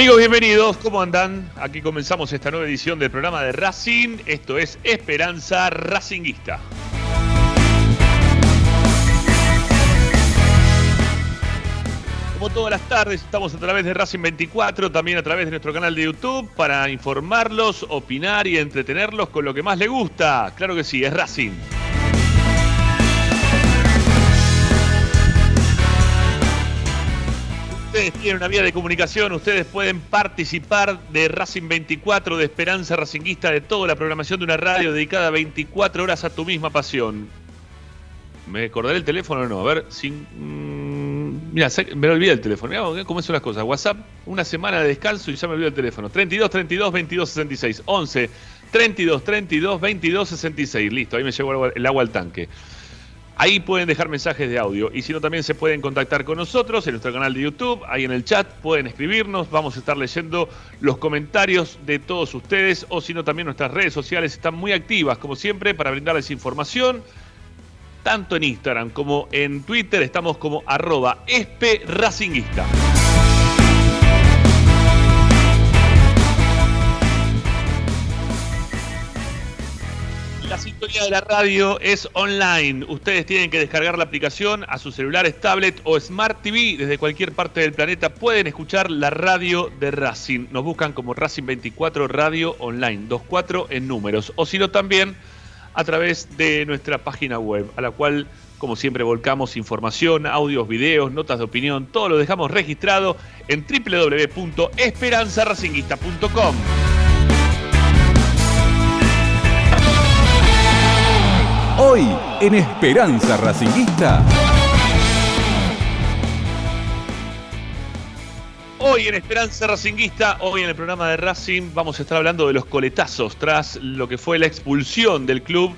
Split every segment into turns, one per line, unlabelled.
Amigos, bienvenidos. ¿Cómo andan? Aquí comenzamos esta nueva edición del programa de Racing. Esto es Esperanza Racinguista. Como todas las tardes, estamos a través de Racing 24, también a través de nuestro canal de YouTube, para informarlos, opinar y entretenerlos con lo que más les gusta. Claro que sí, es Racing. Ustedes tienen una vía de comunicación, ustedes pueden participar de Racing 24, de Esperanza Racinguista, de toda la programación de una radio dedicada 24 horas a tu misma pasión. ¿Me acordaré el teléfono o no? A ver, mm, mira, me olvidé el teléfono. Mira cómo son las cosas. WhatsApp, una semana de descanso y ya me olvidé el teléfono. 32 32 22 66. 11 32 32 22 66. Listo, ahí me llegó el agua al tanque. Ahí pueden dejar mensajes de audio y si no también se pueden contactar con nosotros en nuestro canal de YouTube, ahí en el chat pueden escribirnos, vamos a estar leyendo los comentarios de todos ustedes o si no también nuestras redes sociales están muy activas como siempre para brindarles información tanto en Instagram como en Twitter estamos como arroba. La sintonía de la radio es online. Ustedes tienen que descargar la aplicación a sus celulares, tablet o Smart TV desde cualquier parte del planeta. Pueden escuchar la radio de Racing. Nos buscan como Racing 24 Radio Online, 24 en números. O si no, también a través de nuestra página web, a la cual, como siempre, volcamos información, audios, videos, notas de opinión, todo lo dejamos registrado en www.esperanzaracinguista.com.
Hoy en Esperanza Racinguista.
Hoy en Esperanza Racinguista, hoy en el programa de Racing, vamos a estar hablando de los coletazos tras lo que fue la expulsión del club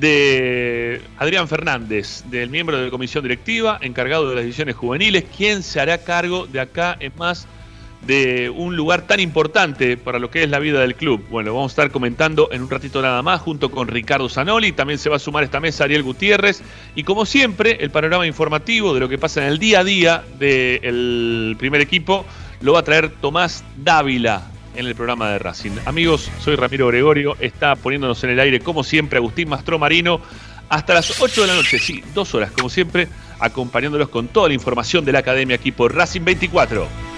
de Adrián Fernández, del miembro de la comisión directiva, encargado de las divisiones juveniles, quien se hará cargo de acá en más de un lugar tan importante para lo que es la vida del club. Bueno, vamos a estar comentando en un ratito nada más junto con Ricardo Zanoli, también se va a sumar a esta mesa Ariel Gutiérrez y como siempre el panorama informativo de lo que pasa en el día a día del primer equipo lo va a traer Tomás Dávila en el programa de Racing. Amigos, soy Ramiro Gregorio, está poniéndonos en el aire como siempre Agustín Mastro Marino hasta las 8 de la noche, sí, dos horas como siempre, acompañándolos con toda la información de la academia aquí por Racing 24.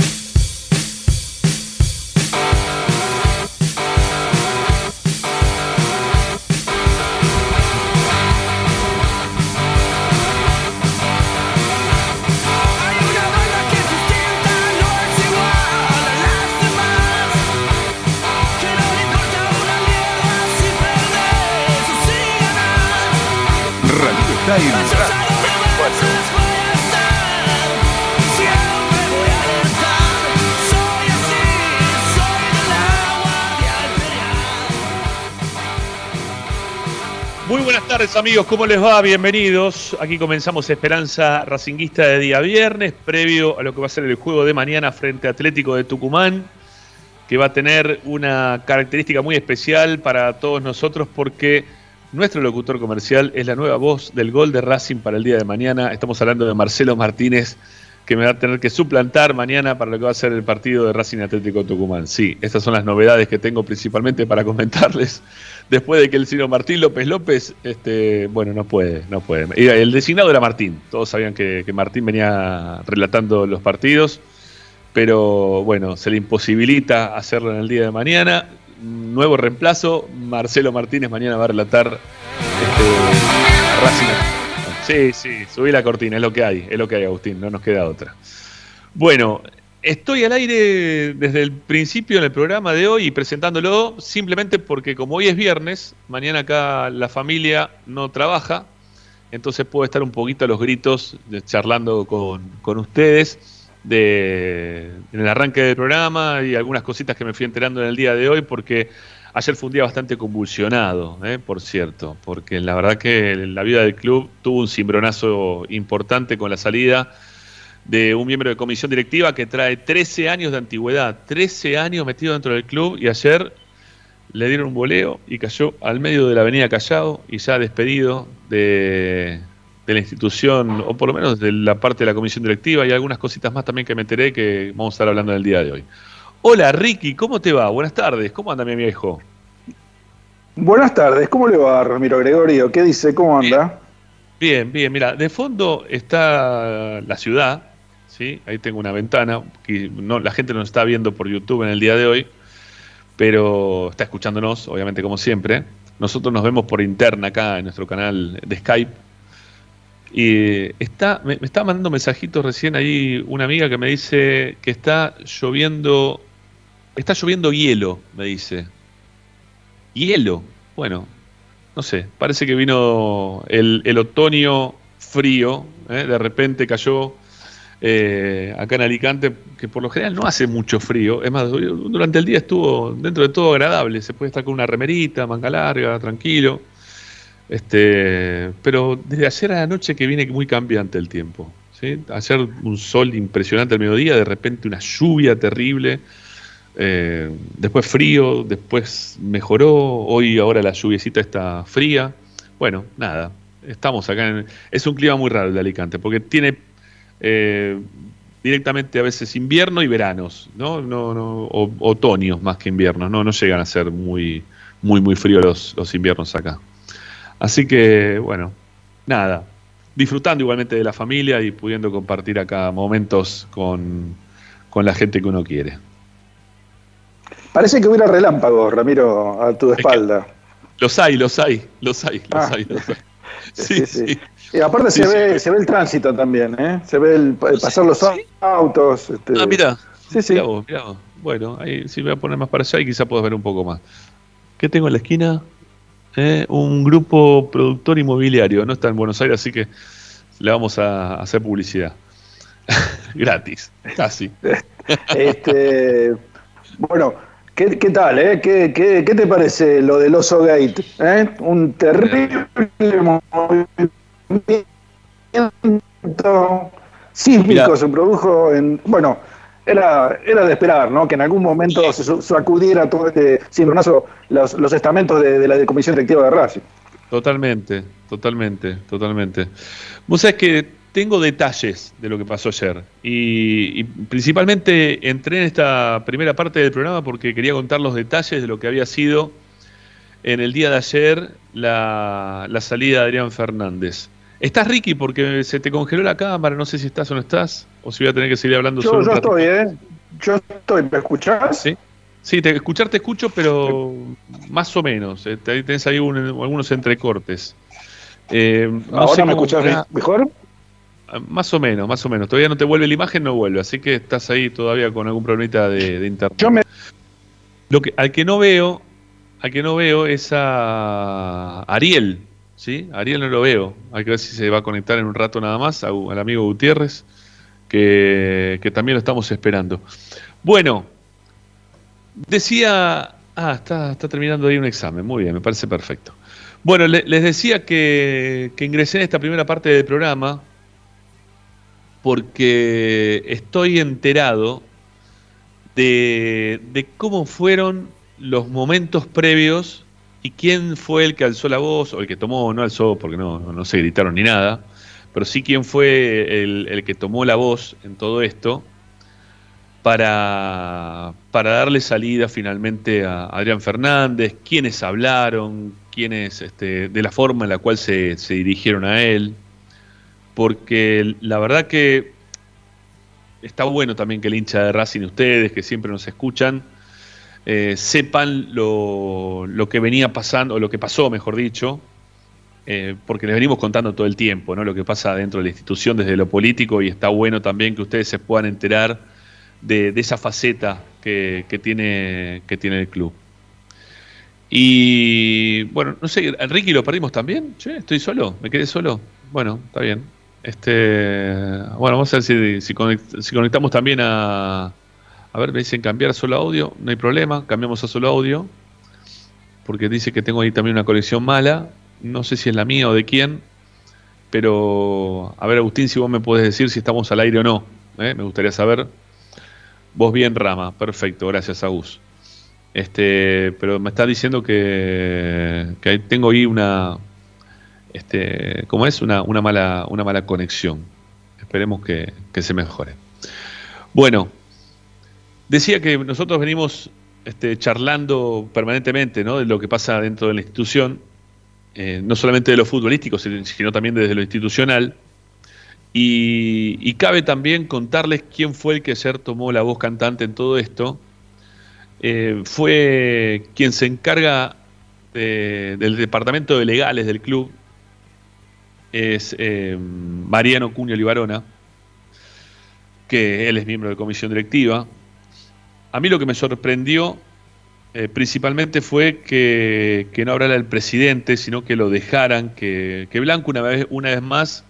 Buenas tardes amigos, ¿cómo les va? Bienvenidos. Aquí comenzamos Esperanza Racinguista de día viernes, previo a lo que va a ser el juego de mañana frente a Atlético de Tucumán, que va a tener una característica muy especial para todos nosotros porque nuestro locutor comercial es la nueva voz del gol de Racing para el día de mañana. Estamos hablando de Marcelo Martínez, que me va a tener que suplantar mañana para lo que va a ser el partido de Racing Atlético Tucumán. Sí, estas son las novedades que tengo principalmente para comentarles. Después de que el señor Martín López López, este, bueno, no puede, no puede. El designado era Martín. Todos sabían que, que Martín venía relatando los partidos pero bueno, se le imposibilita hacerlo en el día de mañana nuevo reemplazo. Marcelo Martínez mañana va a relatar este, Racing. Sí, sí, subí la cortina, es lo que hay, es lo que hay, Agustín, no nos queda otra. Bueno, estoy al aire desde el principio en el programa de hoy y presentándolo simplemente porque como hoy es viernes, mañana acá la familia no trabaja entonces puedo estar un poquito a los gritos charlando con, con ustedes de, en el arranque del programa y algunas cositas que me fui enterando en el día de hoy, porque ayer fue un día bastante convulsionado, ¿eh? por cierto, porque la verdad que la vida del club tuvo un cimbronazo importante con la salida de un miembro de comisión directiva que trae 13 años de antigüedad, 13 años metido dentro del club y ayer le dieron un voleo y cayó al medio de la avenida Callao y ya despedido de, de la institución, o por lo menos de la parte de la comisión directiva y algunas cositas más también que me enteré que vamos a estar hablando en el día de hoy. Hola Ricky, ¿cómo te va? Buenas tardes, ¿cómo anda mi viejo?
Buenas tardes, ¿cómo le va Ramiro Gregorio? ¿Qué dice? ¿Cómo anda?
Bien, bien, mira, de fondo está la ciudad, ¿sí? Ahí tengo una ventana, que no, la gente nos está viendo por YouTube en el día de hoy, pero está escuchándonos, obviamente como siempre. Nosotros nos vemos por interna acá en nuestro canal de Skype, y está, me, está mandando mensajitos recién ahí una amiga que me dice que está lloviendo, está lloviendo hielo, me dice. Hielo, bueno, no sé, parece que vino el, otoño frío, ¿eh? de repente cayó eh, acá en Alicante, que por lo general no hace mucho frío, es más, durante el día estuvo dentro de todo agradable, se puede estar con una remerita, manga larga, tranquilo. Este, pero desde ayer a la noche que viene muy cambiante el tiempo. ¿sí? Ayer un sol impresionante al mediodía, de repente una lluvia terrible, eh, después frío, después mejoró, hoy ahora la lluviecita está fría. Bueno, nada, estamos acá en... Es un clima muy raro el de Alicante, porque tiene eh, directamente a veces invierno y veranos, ¿no? no, no otoños más que inviernos, no, no llegan a ser muy, muy, muy fríos los inviernos acá. Así que, bueno, nada, disfrutando igualmente de la familia y pudiendo compartir acá momentos con, la gente que uno quiere.
Parece que hubiera relámpagos, Ramiro, a tu espalda.
los hay, los hay, los hay, los
ah. hay, Sí, sí, Y aparte se, ve, se ve el tránsito también, ¿eh? Se ve el, pasar los autos.
Este... Ah, mira. Sí, sí. Bueno, ahí sí voy a poner más para allá y quizá puedas ver un poco más. ¿Qué tengo en la esquina? ¿eh? un grupo productor inmobiliario, no está en Buenos Aires, así que le vamos a hacer publicidad. Gratis, casi.
este, bueno, ¿qué, tal? Eh? ¿Qué, qué, te parece lo del Oso Gate? Eh? Un terrible movimiento sísmico se produjo en. Bueno, era, era de esperar, ¿no? Que en algún momento se sacudiera todo este cimbronazo los, los estamentos de, la Comisión Directiva de Racing.
Totalmente, totalmente, totalmente. Vos sabés que tengo detalles de lo que pasó ayer y, principalmente entré en esta primera parte del programa porque quería contar los detalles de lo que había sido en el día de ayer la, la salida de Adrián Fernández. ¿Estás, Ricky? Porque se te congeló la cámara, no sé si estás o no estás, o si voy a tener que seguir hablando
yo, Yo estoy, ¿eh? Yo estoy, ¿me escuchás?
Sí, sí te, escuchar te escucho, pero más o menos. Eh, tenés ahí algunos entrecortes.
Eh, ¿Ahora me escuchás mejor?
Ah, más o menos, más o menos. Todavía no te vuelve la imagen, no vuelve. Así que estás ahí todavía con algún problemita de, internet. Yo me... Lo que, al que no veo, al que no veo es a Ariel, ¿sí? Ariel no lo veo. Hay que ver si se va a conectar en un rato nada más al amigo Gutiérrez, que, también lo estamos esperando. Bueno, decía... Ah, está, terminando ahí un examen. Muy bien, me parece perfecto. Bueno, les decía que, que ingresé en esta primera parte del programa porque estoy enterado de, de, cómo fueron los momentos previos ¿Y quién fue el que alzó la voz? O el que tomó, no alzó porque no, no se gritaron ni nada, pero sí quién fue el, que tomó la voz en todo esto para, para darle salida finalmente a Adrián Fernández, quiénes hablaron, quiénes, este, de la forma en la cual se, se dirigieron a él, porque la verdad que está bueno también que el hincha de Racing, ustedes que siempre nos escuchan, eh, sepan lo, que venía pasando, o lo que pasó, mejor dicho, eh, porque les venimos contando todo el tiempo, ¿no? Lo que pasa dentro de la institución desde lo político y está bueno también que ustedes se puedan enterar de, esa faceta que, tiene, que tiene el club. Y bueno, no sé, Enrique lo perdimos también. Che, estoy solo, me quedé solo. bueno, está bien. Este, bueno, vamos a ver si, conectamos también a. A ver, me dicen cambiar solo audio. No hay problema, cambiamos a solo audio. Porque dice que tengo ahí también una colección mala. No sé si es la mía o de quién. Pero, a ver, Agustín, si vos me puedes decir si estamos al aire o no. ¿eh? Me gustaría saber. Vos bien, Rama. Perfecto, gracias, Agus. Este, pero me está diciendo que, que tengo ahí una, este, como es, una, una, mala, una mala conexión. Esperemos que, se mejore. Bueno, decía que nosotros venimos este, charlando permanentemente ¿no? de lo que pasa dentro de la institución, eh, no solamente de lo futbolístico, sino también desde lo institucional. Y, cabe también contarles quién fue el que ayer tomó la voz cantante en todo esto. Eh, fue quien se encarga del departamento de legales del club, es eh, Mariano Cunio Libarona, que él es miembro de comisión directiva. A mí lo que me sorprendió eh, principalmente fue que, no hablara el presidente, sino que lo dejaran, que, Blanco una vez, una vez más,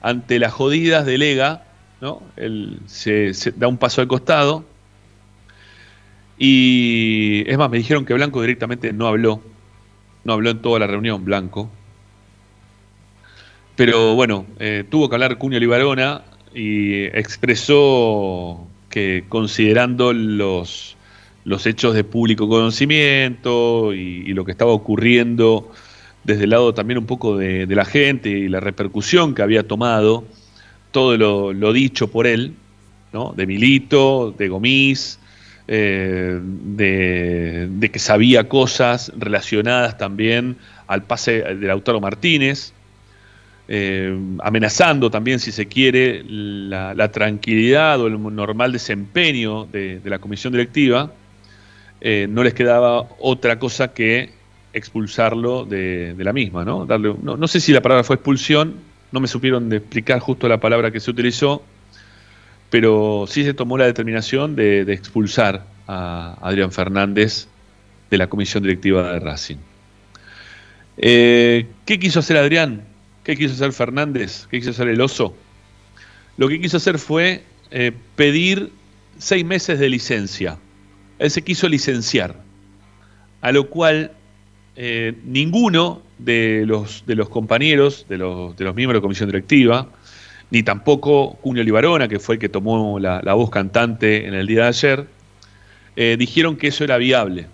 ante las jodidas delega, ¿no? Él se, se da un paso al costado. Y es más, me dijeron que Blanco directamente no habló, no habló en toda la reunión, Blanco. Pero bueno, eh, tuvo que hablar Cunio Libarona y expresó que considerando los, los hechos de público conocimiento y, lo que estaba ocurriendo desde el lado también un poco de, la gente y la repercusión que había tomado todo lo, dicho por él, ¿no? de Milito, de Gomis, eh, de, de, que sabía cosas relacionadas también al pase del Lautaro Martínez, eh, amenazando también, si se quiere, la, tranquilidad o el normal desempeño de, la comisión directiva, eh, no les quedaba otra cosa que expulsarlo de, la misma. ¿no? Darle, no, sé si la palabra fue expulsión, no me supieron explicar justo la palabra que se utilizó, pero sí se tomó la determinación de, expulsar a Adrián Fernández de la comisión directiva de Racing. Eh, ¿Qué quiso hacer Adrián? ¿Qué quiso hacer Fernández? ¿Qué quiso hacer el oso? Lo que quiso hacer fue eh, pedir seis meses de licencia. Él se quiso licenciar, a lo cual eh, ninguno de los, de los compañeros, de los, de los, miembros de la comisión directiva, ni tampoco Cunio Libarona, que fue el que tomó la, voz cantante en el día de ayer, eh, dijeron que eso era viable.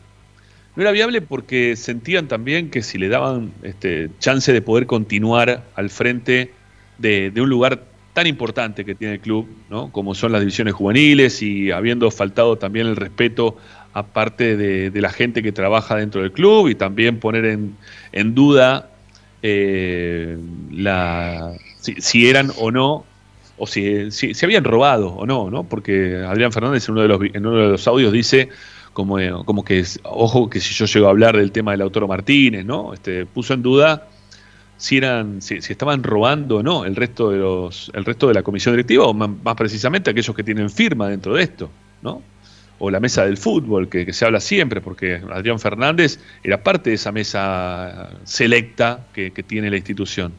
No era viable porque sentían también que si le daban este, chance de poder continuar al frente de, un lugar tan importante que tiene el club, ¿no? como son las divisiones juveniles y habiendo faltado también el respeto aparte de, de la gente que trabaja dentro del club y también poner en, duda eh, la, si, eran o no, o si, si, habían robado o no, ¿no? porque Adrián Fernández en en uno de los audios dice como, eh, como que, ojo que si yo llego a hablar del tema del autor Martínez, ¿no? Este, puso en duda si eran, si, estaban robando o no el resto de los, el resto de la comisión directiva, o más, precisamente aquellos que tienen firma dentro de esto, ¿no? O la mesa del fútbol, que, se habla siempre, porque Adrián Fernández era parte de esa mesa selecta que, tiene la institución.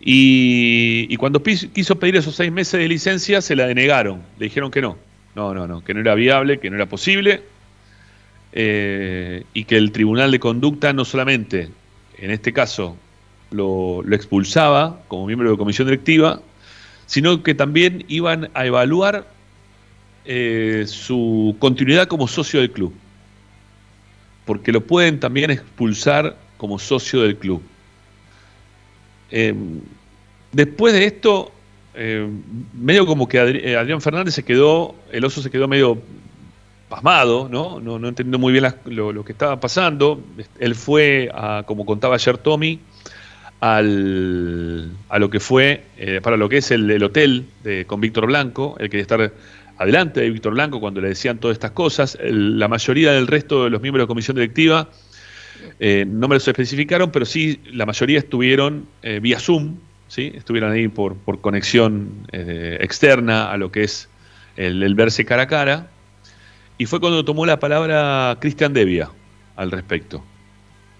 Y, y, cuando quiso pedir esos seis meses de licencia, se la denegaron, le dijeron que no, no, no, no, que no era viable, que no era posible, eh, y que el Tribunal de Conducta no solamente, en este caso, lo, expulsaba como miembro de comisión directiva, sino que también iban a evaluar eh, su continuidad como socio del club, porque lo pueden también expulsar como socio del club. Eh, después de esto, eh, medio como que eh, Adrián Fernández se quedó, el oso se quedó medio pasmado, ¿no? No, no entendiendo muy bien lo, que estaba pasando. Él fue, a, como contaba ayer Tommy, al, a lo que fue, eh, para lo que es el, hotel de, con Víctor Blanco, el que estar adelante de Víctor Blanco cuando le decían todas estas cosas. la mayoría del resto de los miembros de la comisión directiva no me los especificaron, pero sí la mayoría estuvieron vía Zoom, ¿sí? estuvieron ahí por, conexión eh, externa a lo que es el, verse cara a cara. Y fue cuando tomó la palabra Cristian Devia al respecto.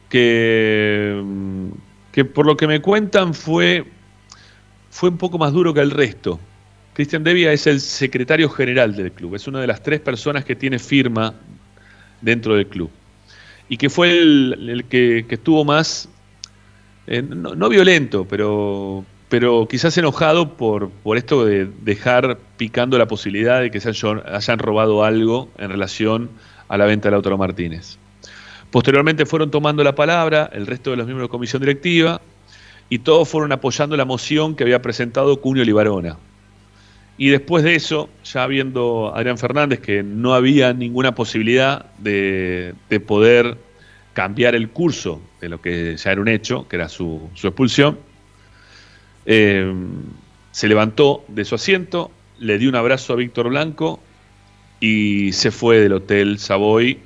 Que, que por lo que me cuentan fue, fue un poco más duro que el resto. Cristian Devia es el secretario general del club, es una de las tres personas que tiene firma dentro del club. Y que fue el, que, estuvo más, eh, no, violento, pero, pero quizás enojado por, por esto de dejar picando la posibilidad de que se hayan, robado algo en relación a la venta de Lautaro Martínez. Posteriormente fueron tomando la palabra el resto de los miembros de la comisión directiva y todos fueron apoyando la moción que había presentado Cunio Libarona. Y después de eso, ya viendo a Adrián Fernández que no había ninguna posibilidad de, poder cambiar el curso de lo que ya era un hecho, que era su, expulsión, eh, se levantó de su asiento, le dio un abrazo a Víctor Blanco y se fue del Hotel Savoy.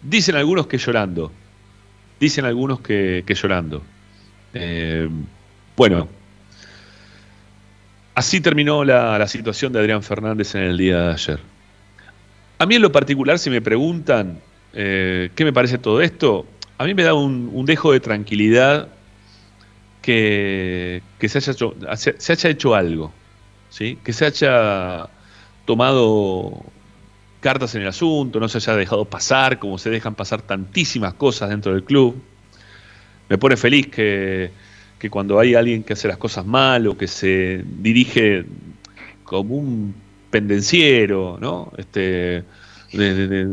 Dicen algunos que llorando, dicen algunos que, llorando. Eh, bueno, Así terminó la, situación de Adrián Fernández en el día de ayer. A mí en lo particular, si me preguntan eh, qué me parece todo esto, a mí me da un, dejo de tranquilidad que, se, haya hecho, algo, ¿sí? que se haya tomado cartas en el asunto, no se haya dejado pasar como se dejan pasar tantísimas cosas dentro del club. Me pone feliz que que cuando hay alguien que hace las cosas mal o que se dirige como un pendenciero, ¿no? Este,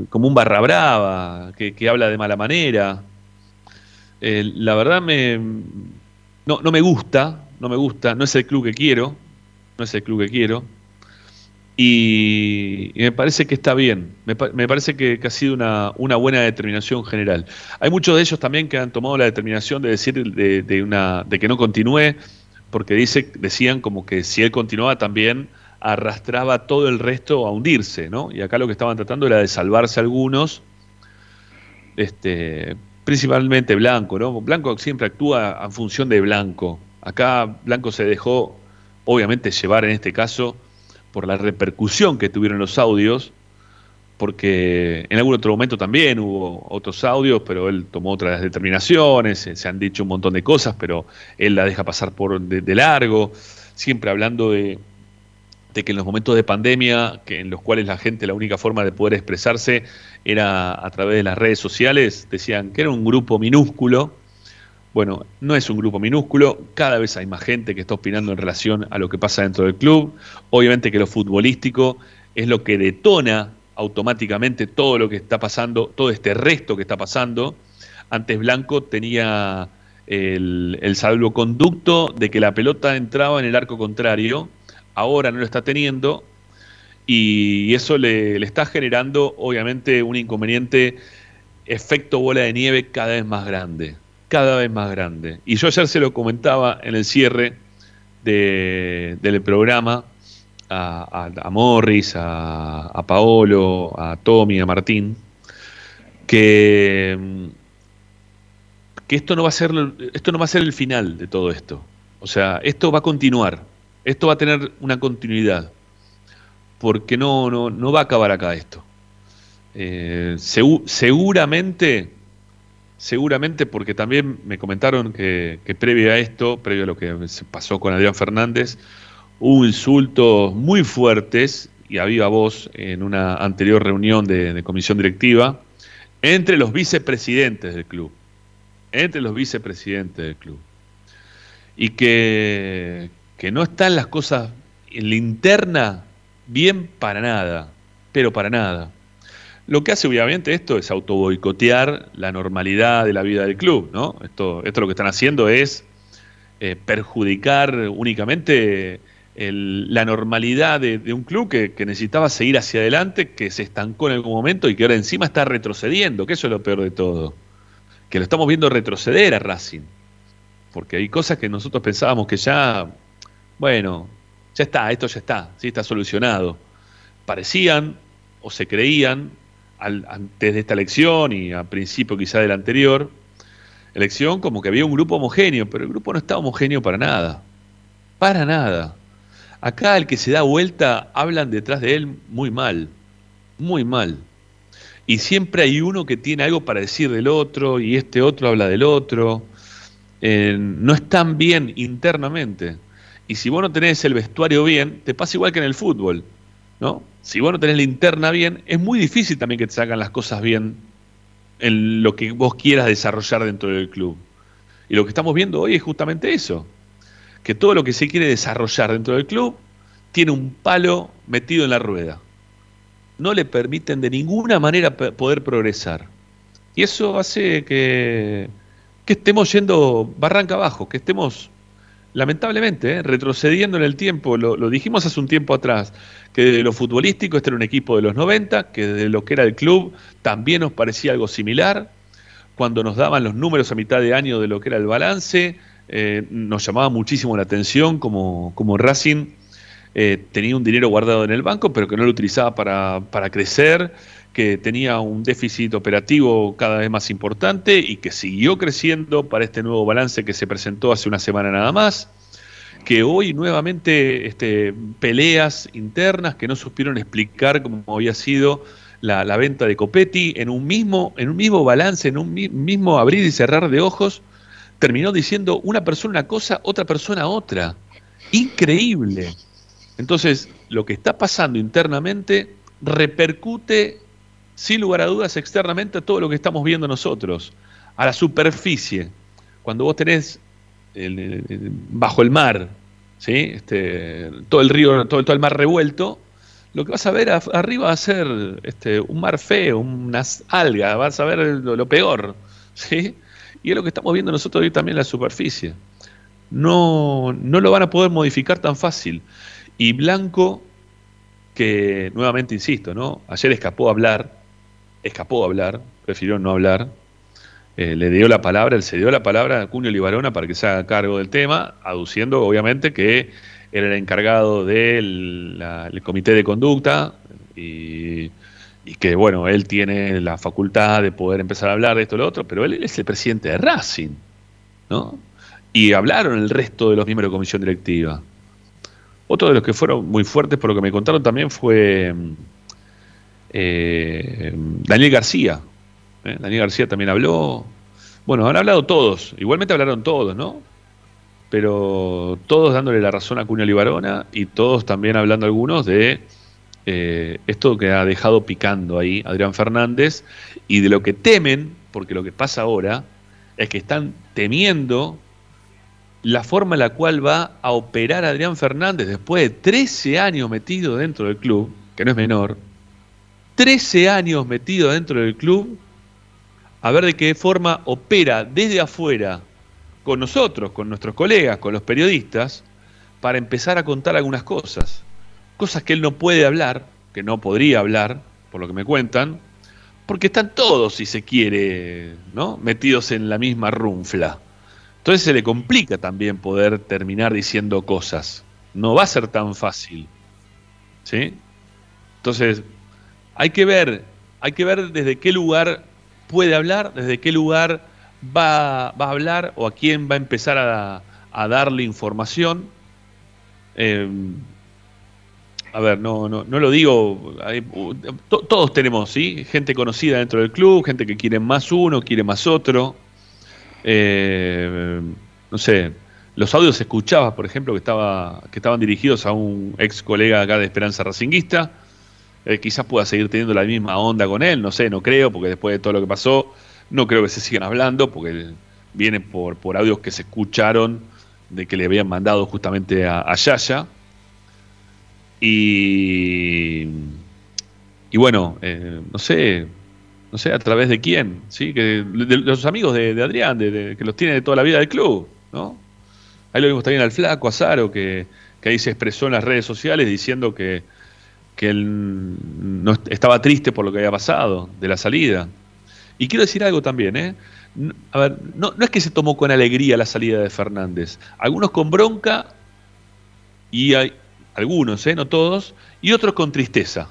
como un barra brava, que, habla de mala manera. Eh, la verdad me, no, no me gusta, no me gusta, no es el club que quiero, no es el club que quiero. Y, me parece que está bien, me, parece que, ha sido una, buena determinación general. Hay muchos de ellos también que han tomado la determinación de decir de, una, de que no continúe, porque dice, decían como que si él continuaba también arrastraba todo el resto a hundirse, ¿no? Y acá lo que estaban tratando era de salvarse algunos, este, principalmente Blanco, ¿no? Blanco siempre actúa en función de Blanco. Acá Blanco se dejó, obviamente, llevar en este caso por la repercusión que tuvieron los audios, porque en algún otro momento también hubo otros audios, pero él tomó otras determinaciones, se, han dicho un montón de cosas, pero él la deja pasar por de, largo, siempre hablando de, de, que en los momentos de pandemia, que en los cuales la gente la única forma de poder expresarse era a través de las redes sociales, decían que era un grupo minúsculo, bueno, no es un grupo minúsculo, cada vez hay más gente que está opinando en relación a lo que pasa dentro del club. Obviamente que lo futbolístico es lo que detona automáticamente todo lo que está pasando, todo este resto que está pasando. Antes Blanco tenía el, salvoconducto de que la pelota entraba en el arco contrario, ahora no lo está teniendo y eso le, está generando obviamente un inconveniente efecto bola de nieve cada vez más grande cada vez más grande. Y yo ayer se lo comentaba en el cierre del programa a, Morris, a, Paolo, a Tommy, a Martín, que, que esto, no va a ser, esto no va a ser el final de todo esto. O sea, esto va a continuar, esto va a tener una continuidad, porque no, no, no va a acabar acá esto. Eh, seguramente seguramente porque también me comentaron que, previo a esto, previo a lo que se pasó con Adrián Fernández, hubo insultos muy fuertes y a viva voz en una anterior reunión de, comisión directiva entre los vicepresidentes del club, entre los vicepresidentes del club. Y que, que no están las cosas en la interna bien para nada, pero para nada. Lo que hace obviamente esto es autoboicotear la normalidad de la vida del club, ¿no? Esto, esto lo que están haciendo es eh, perjudicar únicamente la normalidad de, un club que, necesitaba seguir hacia adelante, que se estancó en algún momento y que ahora encima está retrocediendo, que eso es lo peor de todo. Que lo estamos viendo retroceder a Racing. Porque hay cosas que nosotros pensábamos que ya, bueno, ya está, esto ya está, sí está solucionado. Parecían o se creían antes de esta elección y a principio quizá de la anterior elección, como que había un grupo homogéneo, pero el grupo no está homogéneo para nada. Para nada. Acá el que se da vuelta hablan detrás de él muy mal, muy mal. Y siempre hay uno que tiene algo para decir del otro y este otro habla del otro. eh, no están bien internamente. Y si vos no tenés el vestuario bien, te pasa igual que en el fútbol. ¿no? Si vos no tenés la interna bien, es muy difícil también que te salgan las cosas bien en lo que vos quieras desarrollar dentro del club. Y lo que estamos viendo hoy es justamente eso, que todo lo que se quiere desarrollar dentro del club tiene un palo metido en la rueda. No le permiten de ninguna manera poder progresar. Y eso hace que, que estemos yendo barranca abajo, que estemos lamentablemente, ¿eh? retrocediendo en el tiempo, lo, dijimos hace un tiempo atrás, que de lo futbolístico este era un equipo de los 90, que de lo que era el club también nos parecía algo similar, cuando nos daban los números a mitad de año de lo que era el balance, eh, nos llamaba muchísimo la atención como, Racing eh, tenía un dinero guardado en el banco, pero que no lo utilizaba para crecer, que tenía un déficit operativo cada vez más importante y que siguió creciendo para este nuevo balance que se presentó hace una semana nada más, que hoy nuevamente este, peleas internas que no supieron explicar cómo había sido la, venta de Copetti en un mismo, en un mismo balance, en un mismo abrir y cerrar de ojos, terminó diciendo una persona una cosa, otra persona otra. Increíble. Entonces, lo que está pasando internamente repercute sin lugar a dudas externamente a todo lo que estamos viendo nosotros, a la superficie. Cuando vos tenés bajo el mar, ¿sí? este, todo el río, todo, el mar revuelto, lo que vas a ver arriba va a ser este, un mar feo, unas algas, vas a ver lo, peor. ¿sí? Y es lo que estamos viendo nosotros hoy también en la superficie. No, no lo van a poder modificar tan fácil. Y Blanco, que nuevamente insisto, ¿no? ayer escapó a hablar, escapó a hablar, prefirió no hablar. Eh, le dio la palabra, él se dio la palabra a Cunio Libarona para que se haga cargo del tema, aduciendo obviamente que él era el encargado del comité de conducta y, que, bueno, él tiene la facultad de poder empezar a hablar de esto y lo otro, pero él, es el presidente de Racing, ¿no? Y hablaron el resto de los miembros de comisión directiva. Otro de los que fueron muy fuertes, por lo que me contaron también, fue eh, Daniel García. ¿eh? Daniel García también habló. Bueno, han hablado todos. Igualmente hablaron todos, ¿no? Pero todos dándole la razón a Cunio Libarona y todos también hablando algunos de eh, esto que ha dejado picando ahí Adrián Fernández y de lo que temen, porque lo que pasa ahora es que están temiendo la forma en la cual va a operar Adrián Fernández después de 13 años metido dentro del club, que no es menor, 13 años metido dentro del club, a ver de qué forma opera desde afuera con nosotros, con nuestros colegas, con los periodistas, para empezar a contar algunas cosas. Cosas que él no puede hablar, que no podría hablar, por lo que me cuentan, porque están todos, si se quiere, ¿no? metidos en la misma runfla. Entonces se le complica también poder terminar diciendo cosas. No va a ser tan fácil. ¿Sí? Entonces, hay que ver, hay que ver desde qué lugar puede hablar, desde qué lugar va, a hablar o a quién va a empezar a, darle información. Em, a ver, no, no, no lo digo, todos tenemos, ¿sí? Gente conocida dentro del club, gente que quiere más uno, quiere más otro. Eh, no sé, los audios se escuchaba, por ejemplo, que, estaba, que estaban dirigidos a un ex colega acá de Esperanza Racinguista, eh, quizás pueda seguir teniendo la misma onda con él, no sé, no creo, porque después de todo lo que pasó, no creo que se sigan hablando, porque viene por, por audios que se escucharon de que le habían mandado justamente a, Yaya. Y, y bueno, eh, no sé, no sé a través de quién, ¿sí? Que, de, los amigos de, Adrián, de, que los tiene de toda la vida del club, ¿no? Ahí lo vimos también al flaco, a Zaro, que, que ahí se expresó en las redes sociales diciendo que, que él no estaba triste por lo que había pasado, de la salida. Y quiero decir algo también, ¿eh? A ver, no, es que se tomó con alegría la salida de Fernández. Algunos con bronca, y hay algunos, ¿eh? no todos, y otros con tristeza.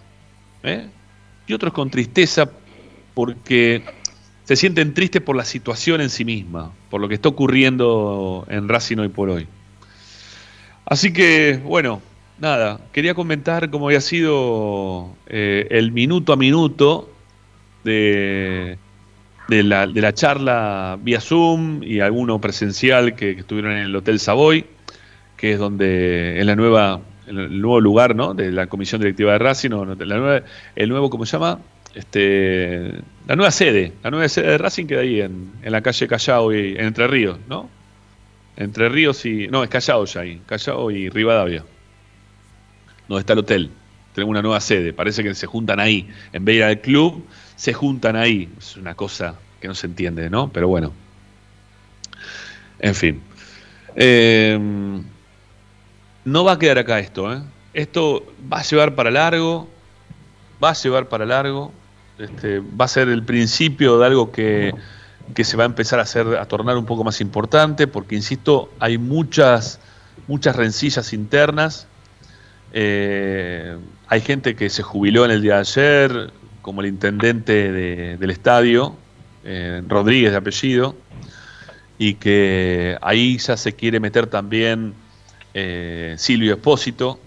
¿eh? Y otros con tristeza porque se sienten tristes por la situación en sí misma, por lo que está ocurriendo en Racing hoy por hoy. Así que, bueno, nada, quería comentar cómo había sido eh, el minuto a minuto de, de la, de la charla vía Zoom y alguno presencial que, estuvieron en el Hotel Savoy, que es donde en la nueva el nuevo lugar ¿no? de la comisión directiva de Racing, la el nuevo, ¿cómo se llama? Este, la nueva sede, la nueva sede de Racing queda ahí en, en la calle Callao y en Entre Ríos, ¿no? Entre Ríos y. No, es Callao ya ahí, Callao y Rivadavia. Donde está el hotel. Tenemos una nueva sede, parece que se juntan ahí. En vez de ir al club, se juntan ahí. Es una cosa que no se entiende, ¿no? Pero bueno. En fin. Em, no va a quedar acá esto, ¿eh? Esto va a llevar para largo, va a llevar para largo, este, va a ser el principio de algo que, se va a empezar a hacer, a tornar un poco más importante, porque insisto, hay muchas, muchas rencillas internas. Eh, hay gente que se jubiló en el día de ayer, como el intendente del estadio, eh, Rodríguez de apellido, y que ahí ya se quiere meter también eh, Silvio Espósito,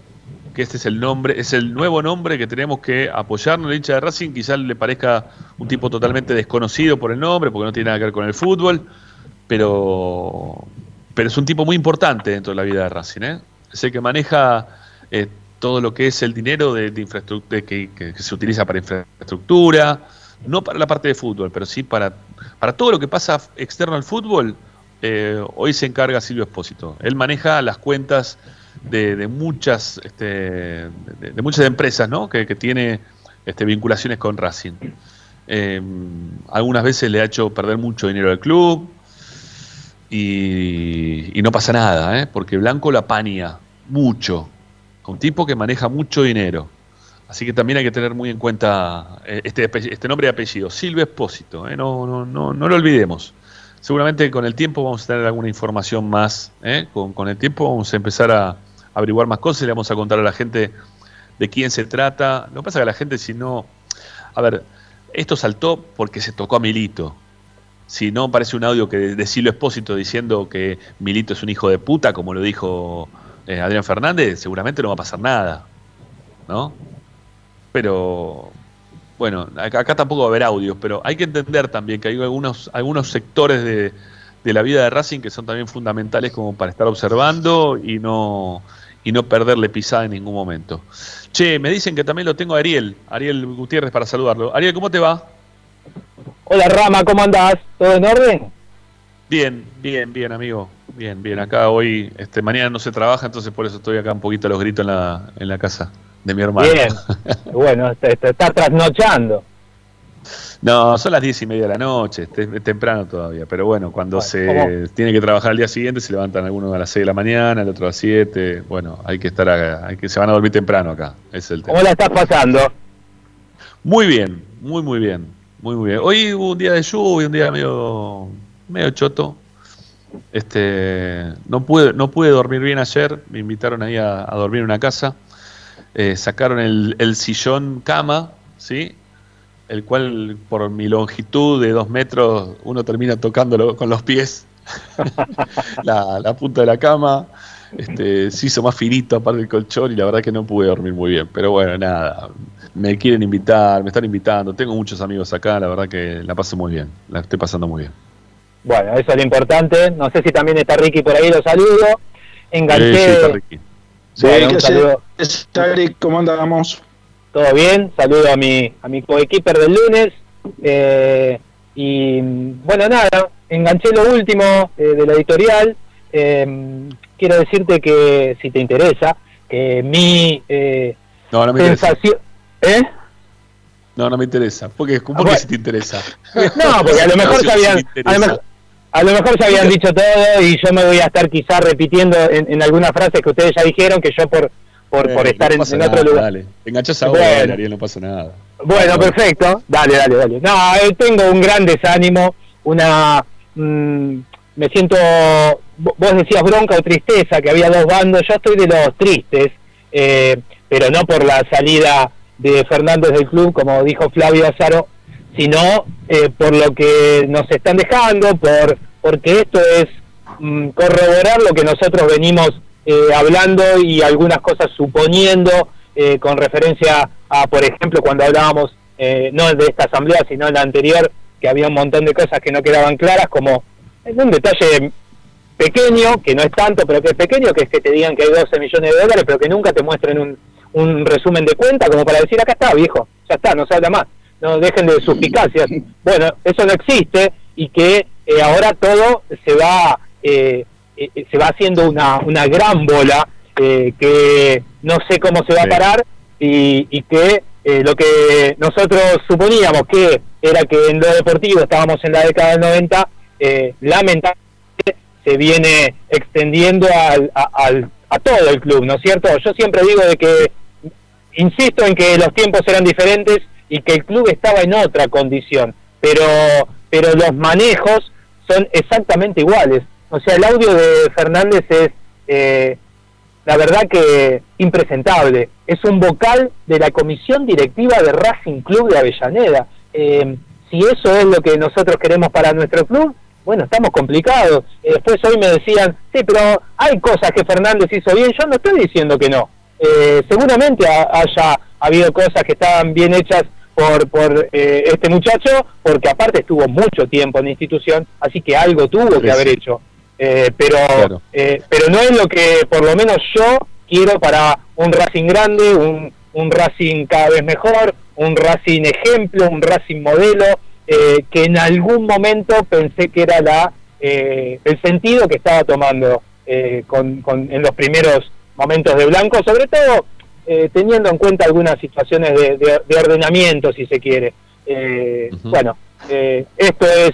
que este es el nombre, es el nuevo nombre que tenemos que apoyarnos. El hincha de Racing quizás le parezca un tipo totalmente desconocido por el nombre, porque no tiene nada que ver con el fútbol, pero, pero es un tipo muy importante dentro de la vida de Racing. ¿eh? Es el que maneja eh, todo lo que es el dinero de, infraestructura que, se utiliza para infraestructura, no para la parte de fútbol, pero sí para, para todo lo que pasa externo al fútbol. Eh, hoy se encarga Silvio Espósito. Él maneja las cuentas de, muchas este, de, muchas empresas que, tiene este, vinculaciones con Racing. Eh, algunas veces le ha hecho perder mucho dinero al club y, no pasa nada, porque Blanco la apaña mucho un tipo que maneja mucho dinero. Así que también hay que tener muy en cuenta eh, este, este nombre y apellido, Silvio Espósito, eh, no, no, no, no, lo olvidemos. Seguramente con el tiempo vamos a tener alguna información más, eh, con, con, el tiempo vamos a empezar a averiguar más cosas y le vamos a contar a la gente de quién se trata. Lo que pasa es que la gente si no... A ver, esto saltó porque se tocó a Milito. Si no, parece un audio que de Silvio Espósito diciendo que Milito es un hijo de puta, como lo dijo eh, Adrián Fernández, seguramente no va a pasar nada, ¿no? Pero, bueno, acá, tampoco va a haber audios, pero hay que entender también que hay algunos, algunos sectores de, la vida de Racing que son también fundamentales como para estar observando y no, y no perderle pisada en ningún momento. Che, me dicen que también lo tengo a Ariel, Ariel Gutiérrez para saludarlo. Ariel, ¿cómo te va?
Hola Rama, ¿cómo andás? ¿Todo en orden?
Bien, bien, bien, amigo. Bien, bien. Acá hoy, este, mañana no se trabaja, entonces por eso estoy acá un poquito a los gritos en la, en la casa de mi hermano.
Bien. bueno, te, está trasnochando.
No, son las diez y media de la noche, es temprano todavía, pero bueno, cuando se tiene que trabajar al día siguiente se levantan algunos a las seis de la mañana, el otro a las siete, bueno, hay que estar acá, hay que se van a dormir temprano acá, es el
tema. ¿Cómo la estás pasando?
Muy bien, muy muy bien, muy muy bien. Hoy hubo un día de lluvia, un día medio medio choto. Este, no pude, no pude dormir bien ayer, me invitaron ahí a, dormir en una casa. Eh, sacaron el, sillón cama, ¿sí? el cual por mi longitud de dos metros uno termina tocándolo con los pies, la, punta de la cama, este, se hizo más finito aparte del colchón y la verdad que no pude dormir muy bien, pero bueno, nada, me quieren invitar, me están invitando, tengo muchos amigos acá, la verdad que la paso muy bien, la estoy pasando muy bien.
Bueno, eso es lo importante. No sé si también está Ricky por ahí, lo saludo. Enganché.
Sí, está Ricky. Sí, un saludo. ¿Cómo andamos?
Todo bien, saludo a mi, a mi coequiper del lunes. Eh, y bueno, nada, enganché lo último eh, de la editorial. Eh, quiero decirte que, si te interesa, que mi
no, no me sensación. ¿Eh? No, no me interesa. ¿Por qué, ¿Por qué si te interesa?
No, porque a lo mejor sabían. A lo mejor se habían dicho todo y yo me voy a estar quizás repitiendo en, algunas frases que ustedes ya dijeron que yo por por, por estar en, otro lugar.
Dale. Enganchas a bueno. Ariel, no pasa nada.
Bueno, perfecto. Dale, dale, dale. No, eh, tengo un gran desánimo, una... Mm, me siento... Vos decías bronca o tristeza, que había dos bandos. Yo estoy de los tristes, eh, pero no por la salida de Fernández del club, como dijo Flavio Azaro, sino eh, por lo que nos están dejando, por porque esto es mm, corroborar lo que nosotros venimos eh, hablando y algunas cosas suponiendo eh, con referencia a, por ejemplo, cuando hablábamos no de esta asamblea, sino la anterior, que había un montón de cosas que no quedaban claras, como en un detalle pequeño, que no es tanto, pero que es pequeño, que es que te digan que hay 12 millones de dólares, pero que nunca te muestren un, un resumen de cuenta como para decir, acá está, viejo, ya está, no se habla más, no dejen de suspicacias. Bueno, eso no existe y que eh, ahora todo se va eh, eh, se va haciendo una, una gran bola que no sé cómo se va a parar y, y que lo que nosotros suponíamos que era que en lo deportivo estábamos en la década del 90, lamentablemente se viene extendiendo al, al, a todo el club, ¿no es cierto? Yo siempre digo de que, insisto en que los tiempos eran diferentes y que el club estaba en otra condición, pero, pero los manejos son exactamente iguales. O sea, el audio de Fernández es, eh, la verdad que impresentable. Es un vocal de la comisión directiva de Racing Club de Avellaneda. Eh, si eso es lo que nosotros queremos para nuestro club, bueno, estamos complicados. Eh, después hoy me decían, sí, pero hay cosas que Fernández hizo bien, yo no estoy diciendo que no. Eh, seguramente haya habido cosas que estaban bien hechas por, por eh, este muchacho, porque aparte estuvo mucho tiempo en la institución, así que algo tuvo que haber hecho. pero, pero no es lo que por lo menos yo quiero para un Racing grande, un, un Racing cada vez mejor, un Racing ejemplo, un Racing modelo, eh, que en algún momento pensé que era la eh, el sentido que estaba tomando eh, con, en los primeros momentos de Blanco, sobre todo teniendo en cuenta algunas situaciones de, ordenamiento, si se quiere. Bueno, esto es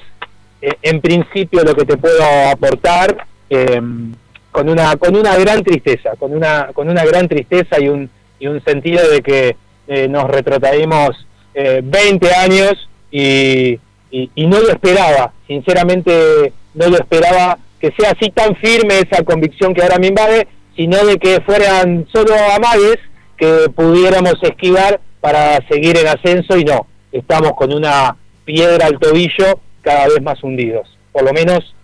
en principio lo que te puedo aportar con una con una gran tristeza, con una con una gran tristeza y un y un sentido de que nos retrotraímos 20 años y, y, no lo esperaba, sinceramente no lo esperaba que sea así tan firme esa convicción que ahora me invade, sino de que fueran solo amagues que pudiéramos esquivar para seguir en ascenso y no, estamos con una piedra al tobillo cada vez más hundidos. Por lo menos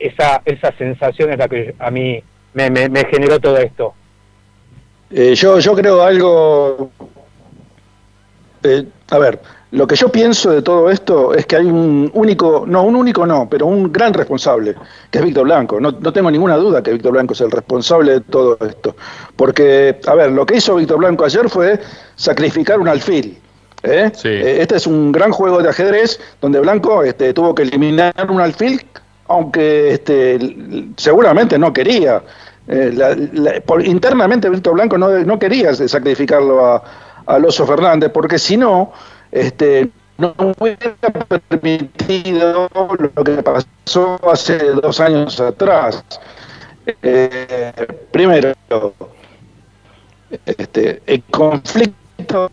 esa, esa sensación es la que a mí me, generó todo esto.
Eh, yo, yo creo algo, eh, a ver, lo que yo pienso de todo esto es que hay un único, no, un único no, pero un gran responsable, que es Víctor Blanco. No, tengo ninguna duda que Víctor Blanco es el responsable de todo esto. Porque, a ver, lo que hizo Víctor Blanco ayer fue sacrificar un alfil. ¿eh? Eh, este es un gran juego de ajedrez donde Blanco este, tuvo que eliminar un alfil, aunque este, seguramente no quería. Eh, internamente Víctor Blanco no, no quería sacrificarlo a, a Loso Fernández, porque si no, este, no hubiera permitido lo que pasó hace dos años atrás. Eh, primero, este, el conflicto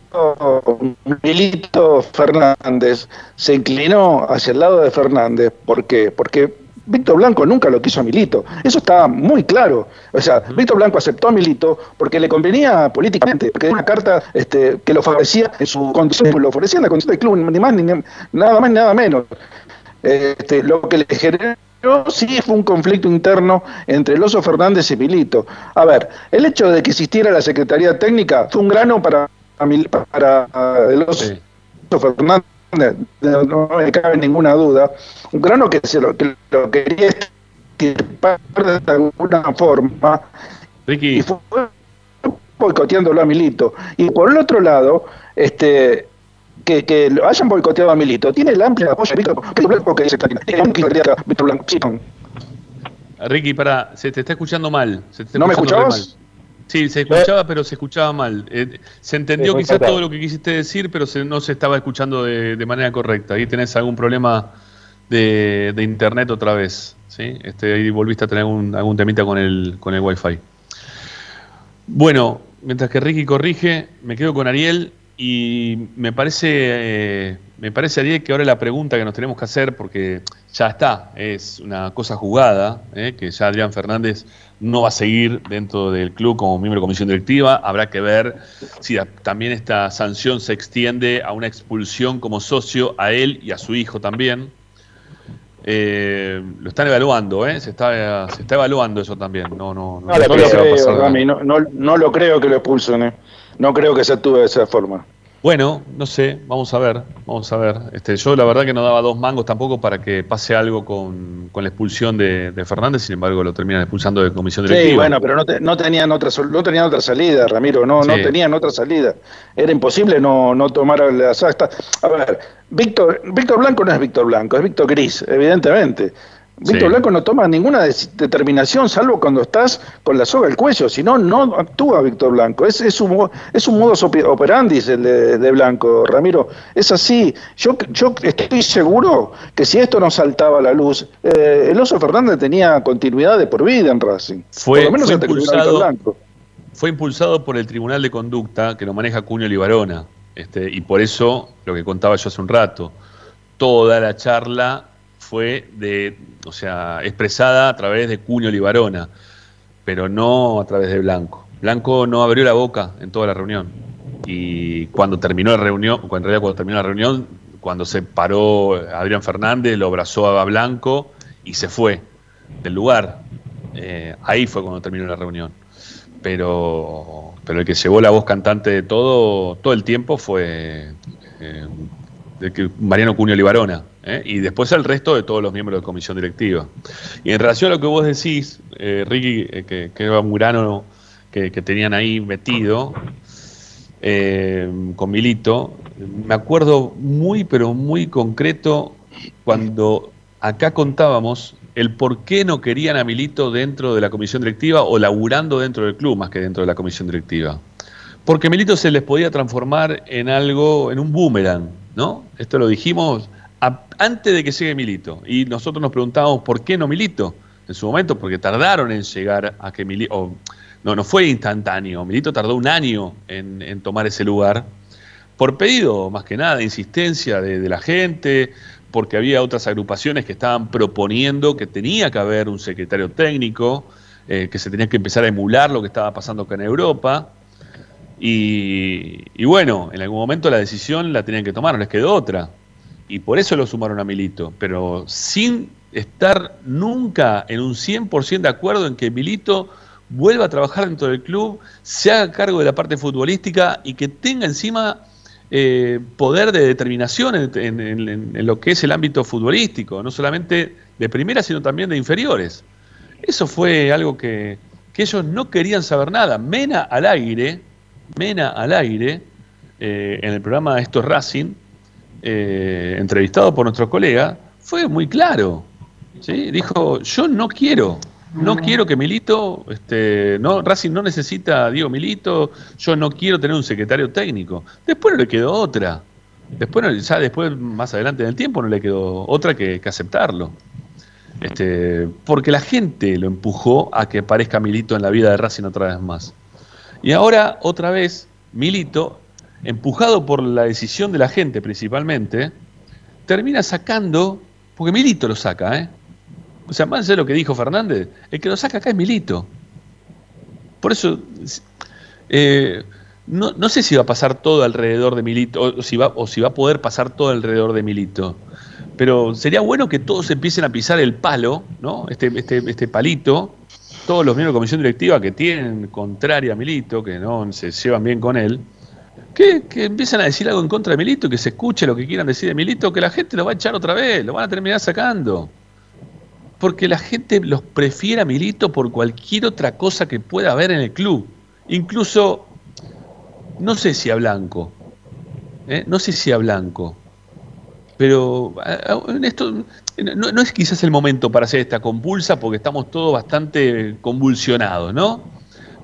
Milito Fernández se inclinó hacia el lado de Fernández. ¿Por qué? Porque Víctor Blanco nunca lo quiso a Milito. Eso está muy claro. O sea, Víctor Blanco aceptó a Milito porque le convenía políticamente, porque era una carta este, que lo favorecía en su condición, lo favorecía en la condición del club, ni más ni nada más ni nada menos. Este, lo que le generó sí fue un conflicto interno entre el Oso Fernández y Milito. A ver, el hecho de que existiera la Secretaría Técnica fue un grano para, para el Oso Fernández no me cabe ninguna duda, un grano que, se lo, que lo quería estirpar de alguna forma y fue boicoteándolo a Milito. Y por el otro lado, este que, que lo hayan boicoteado a Milito, tiene el amplio apoyo de Víctor que dice
Ricky, para, se te está escuchando mal. Se
¿No me escuchabas?
Sí, se escuchaba, pero se escuchaba mal. Eh, se entendió quizás todo lo que quisiste decir, pero no se estaba escuchando de, manera correcta. Ahí tenés algún problema de, internet otra vez. ¿sí? Este, ahí volviste a tener algún, algún temita con el, con el Wi-Fi. Bueno, mientras que Ricky corrige, me quedo con Ariel y me parece, eh, me parece Ariel que ahora la pregunta que nos tenemos que hacer, porque ya está, es una cosa jugada, eh, que ya Adrián Fernández no va a seguir dentro del club como miembro de comisión directiva. Habrá que ver si también esta sanción se extiende a una expulsión como socio a él y a su hijo también. Eh, lo están evaluando, ¿eh? Se está, se está evaluando eso también. No, no,
no, no, lo, creo, no, no, lo creo que lo expulsen, ¿eh? No creo que se actúe de esa forma.
Bueno, no sé, vamos a ver, vamos a ver. Este, yo la verdad que no daba dos mangos tampoco para que pase algo con, la expulsión de, Fernández, sin embargo lo terminan expulsando de comisión directiva.
Sí, bueno, pero no, no, tenían otra no tenían otra salida, Ramiro, no, no tenían otra salida. Era imposible no, no tomar la sasta. A ver, Víctor, Víctor Blanco no es Víctor Blanco, es Víctor Gris, evidentemente. Víctor Blanco no toma ninguna determinación, salvo cuando estás con la soga al cuello, si no, no actúa Víctor Blanco. Es, es, un, es un modus operandi el de, Blanco, Ramiro. Es así. Yo, yo estoy seguro que si esto no saltaba a la luz, eh, el Oso Fernández tenía continuidad de por vida en Racing.
Fue, por lo menos fue impulsado, Blanco. Fue impulsado por el Tribunal de Conducta que lo maneja Cunio Libarona. Este, y por eso, lo que contaba yo hace un rato, toda la charla fue de, o sea, expresada a través de Cuño Libarona, pero no a través de Blanco. Blanco no abrió la boca en toda la reunión. Y cuando terminó la reunión, en realidad cuando terminó la reunión, cuando se paró Adrián Fernández, lo abrazó a Blanco y se fue del lugar. Eh, ahí fue cuando terminó la reunión. Pero, pero el que llevó la voz cantante de todo, todo el tiempo fue eh, Mariano Cunio Libarona, ¿eh? y después el resto de todos los miembros de comisión directiva. Y en relación a lo que vos decís, eh, Ricky, eh, que, que, era Murano que, tenían ahí metido con Milito, me acuerdo muy, pero muy concreto cuando acá contábamos el por qué no querían a Milito dentro de la comisión directiva o laburando dentro del club más que dentro de la comisión directiva. Porque Milito se les podía transformar en algo, en un boomerang, ¿no? Esto lo dijimos antes de que llegue Milito. Y nosotros nos preguntábamos por qué no Milito en su momento, porque tardaron en llegar a que Milito. No, no fue instantáneo. Milito tardó un año en, tomar ese lugar. Por pedido, más que nada, insistencia de, la gente, porque había otras agrupaciones que estaban proponiendo que tenía que haber un secretario técnico, eh, que se tenía que empezar a emular lo que estaba pasando acá en Europa. Y, bueno, en algún momento la decisión la tenían que tomar, no les quedó otra. Y por eso lo sumaron a Milito, pero sin estar nunca en un 100% de acuerdo en que Milito vuelva a trabajar dentro del club, se haga cargo de la parte futbolística y que tenga encima eh, poder de determinación en, lo que es el ámbito futbolístico, no solamente de primera, sino también de inferiores. Eso fue algo que, que ellos no querían saber nada. Mena al aire, Mena al aire, eh, en el programa Esto es Racing, eh, entrevistado por nuestro colega, fue muy claro. ¿sí? Dijo, yo no quiero, no quiero que Milito, este, no, Racing no necesita a Diego Milito, yo no quiero tener un secretario técnico. Después no le quedó otra. Después, ya después, más adelante en el tiempo, no le quedó otra que, que aceptarlo. Este, porque la gente lo empujó a que aparezca Milito en la vida de Racing otra vez más. Y ahora, otra vez, Milito, empujado por la decisión de la gente principalmente, termina sacando, porque Milito lo saca, ¿eh? O sea, más de lo que dijo Fernández, el que lo saca acá es Milito. Por eso, eh, no, sé si va a pasar todo alrededor de Milito, o si, va, o si va a poder pasar todo alrededor de Milito. Pero sería bueno que todos empiecen a pisar el palo, ¿no? Este, este, este palito, todos los miembros de comisión directiva que tienen contraria a Milito, que no se llevan bien con él, que, empiezan a decir algo en contra de Milito, que se escuche lo que quieran decir de Milito, que la gente lo va a echar otra vez, lo van a terminar sacando. Porque la gente los prefiere a Milito por cualquier otra cosa que pueda haber en el club. Incluso, no sé si a Blanco, ¿eh? no sé si a Blanco, pero en esto no, es quizás el momento para hacer esta compulsa porque estamos todos bastante convulsionados, ¿no?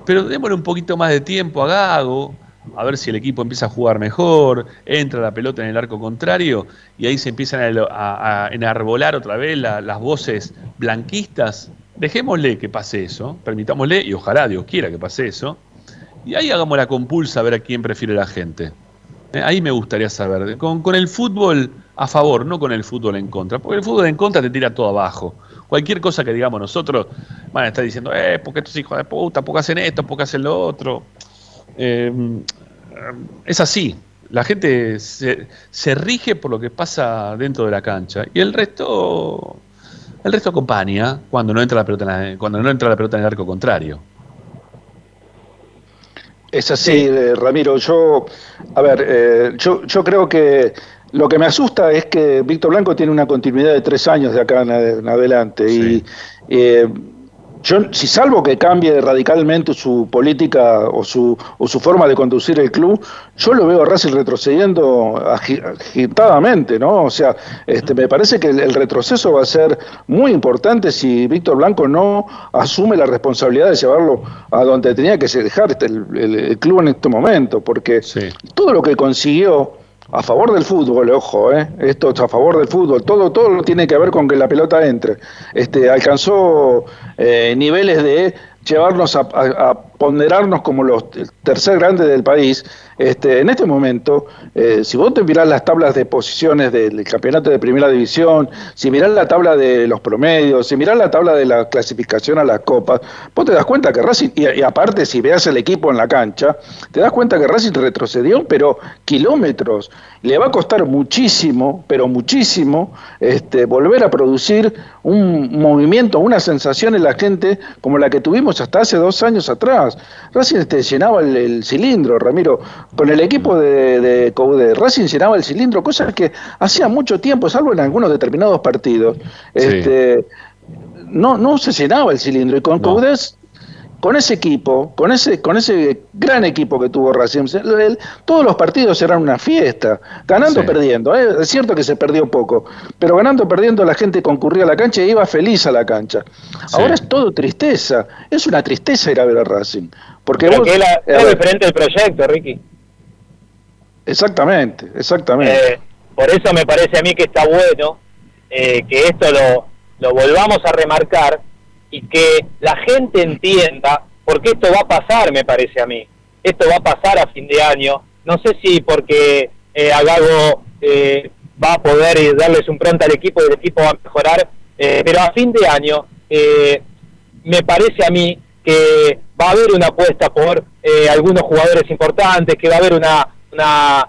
Pero démosle un poquito más de tiempo a Gago, a ver si el equipo empieza a jugar mejor, entra la pelota en el arco contrario y ahí se empiezan a, enarbolar otra vez las voces blanquistas. Dejémosle que pase eso, permitámosle, y ojalá Dios quiera que pase eso, y ahí hagamos la compulsa a ver a quién prefiere la gente. Eh, ahí me gustaría saber. Con, con, el fútbol a favor, no con el fútbol en contra. Porque el fútbol en contra te tira todo abajo. Cualquier cosa que digamos nosotros, van a estar diciendo, eh, porque estos hijos de puta, porque hacen esto, porque hacen lo otro. Eh, es así. La gente se, se, rige por lo que pasa dentro de la cancha. Y el resto. El resto acompaña cuando no entra la pelota en, cuando no entra la pelota en el arco contrario.
Eh, Es así, eh, Ramiro. Yo, a ver, eh, yo, yo creo que lo que me asusta es que Víctor Blanco tiene una continuidad de tres años de acá en, adelante. Y eh, yo, si salvo que cambie radicalmente su política o su, o su forma de conducir el club, yo lo veo a Racing retrocediendo agitadamente, ¿no? O sea, este, me parece que el, retroceso va a ser muy importante si Víctor Blanco no asume la responsabilidad de llevarlo a donde tenía que dejar este, el, club en este momento, porque todo lo que consiguió a favor del fútbol, ojo, eh, esto es a favor del fútbol, todo, todo tiene que ver con que la pelota entre. Este, alcanzó eh, niveles de llevarnos a, ponderarnos como los tercer grandes del país, este, en este momento, eh, si vos te mirás las tablas de posiciones del campeonato de primera división, si mirás la tabla de los promedios, si mirás la tabla de la clasificación a las copas, vos te das cuenta que Racing, y, aparte si veas el equipo en la cancha, te das cuenta que Racing retrocedió, pero kilómetros. Le va a costar muchísimo, pero muchísimo, este, volver a producir un movimiento, una sensación en la gente como la que tuvimos hasta hace dos años atrás. Racing este, llenaba el, cilindro, Ramiro. Con el equipo de, de Racing llenaba el cilindro, cosas que hacía mucho tiempo, salvo en algunos determinados partidos, este, no, no se llenaba el cilindro. Y con no con ese equipo, con ese, con ese gran equipo que tuvo Racing, todos los partidos eran una fiesta, ganando o perdiendo. ¿eh? Es cierto que se perdió poco, pero ganando o perdiendo la gente concurría a la cancha y iba feliz a la cancha. Ahora es todo tristeza, es una tristeza ir a ver a Racing. Porque
es diferente el proyecto, Ricky.
Exactamente, exactamente.
Eh, por eso me parece a mí que está bueno eh, que esto lo, lo volvamos a remarcar y que la gente entienda, porque esto va a pasar, me parece a mí. Esto va a pasar a fin de año. No sé si porque eh, Agago eh, va a poder darles un pronto al equipo y el equipo va a mejorar, eh, pero a fin de año eh, me parece a mí que va a haber una apuesta por algunos jugadores importantes, que va a haber una, una,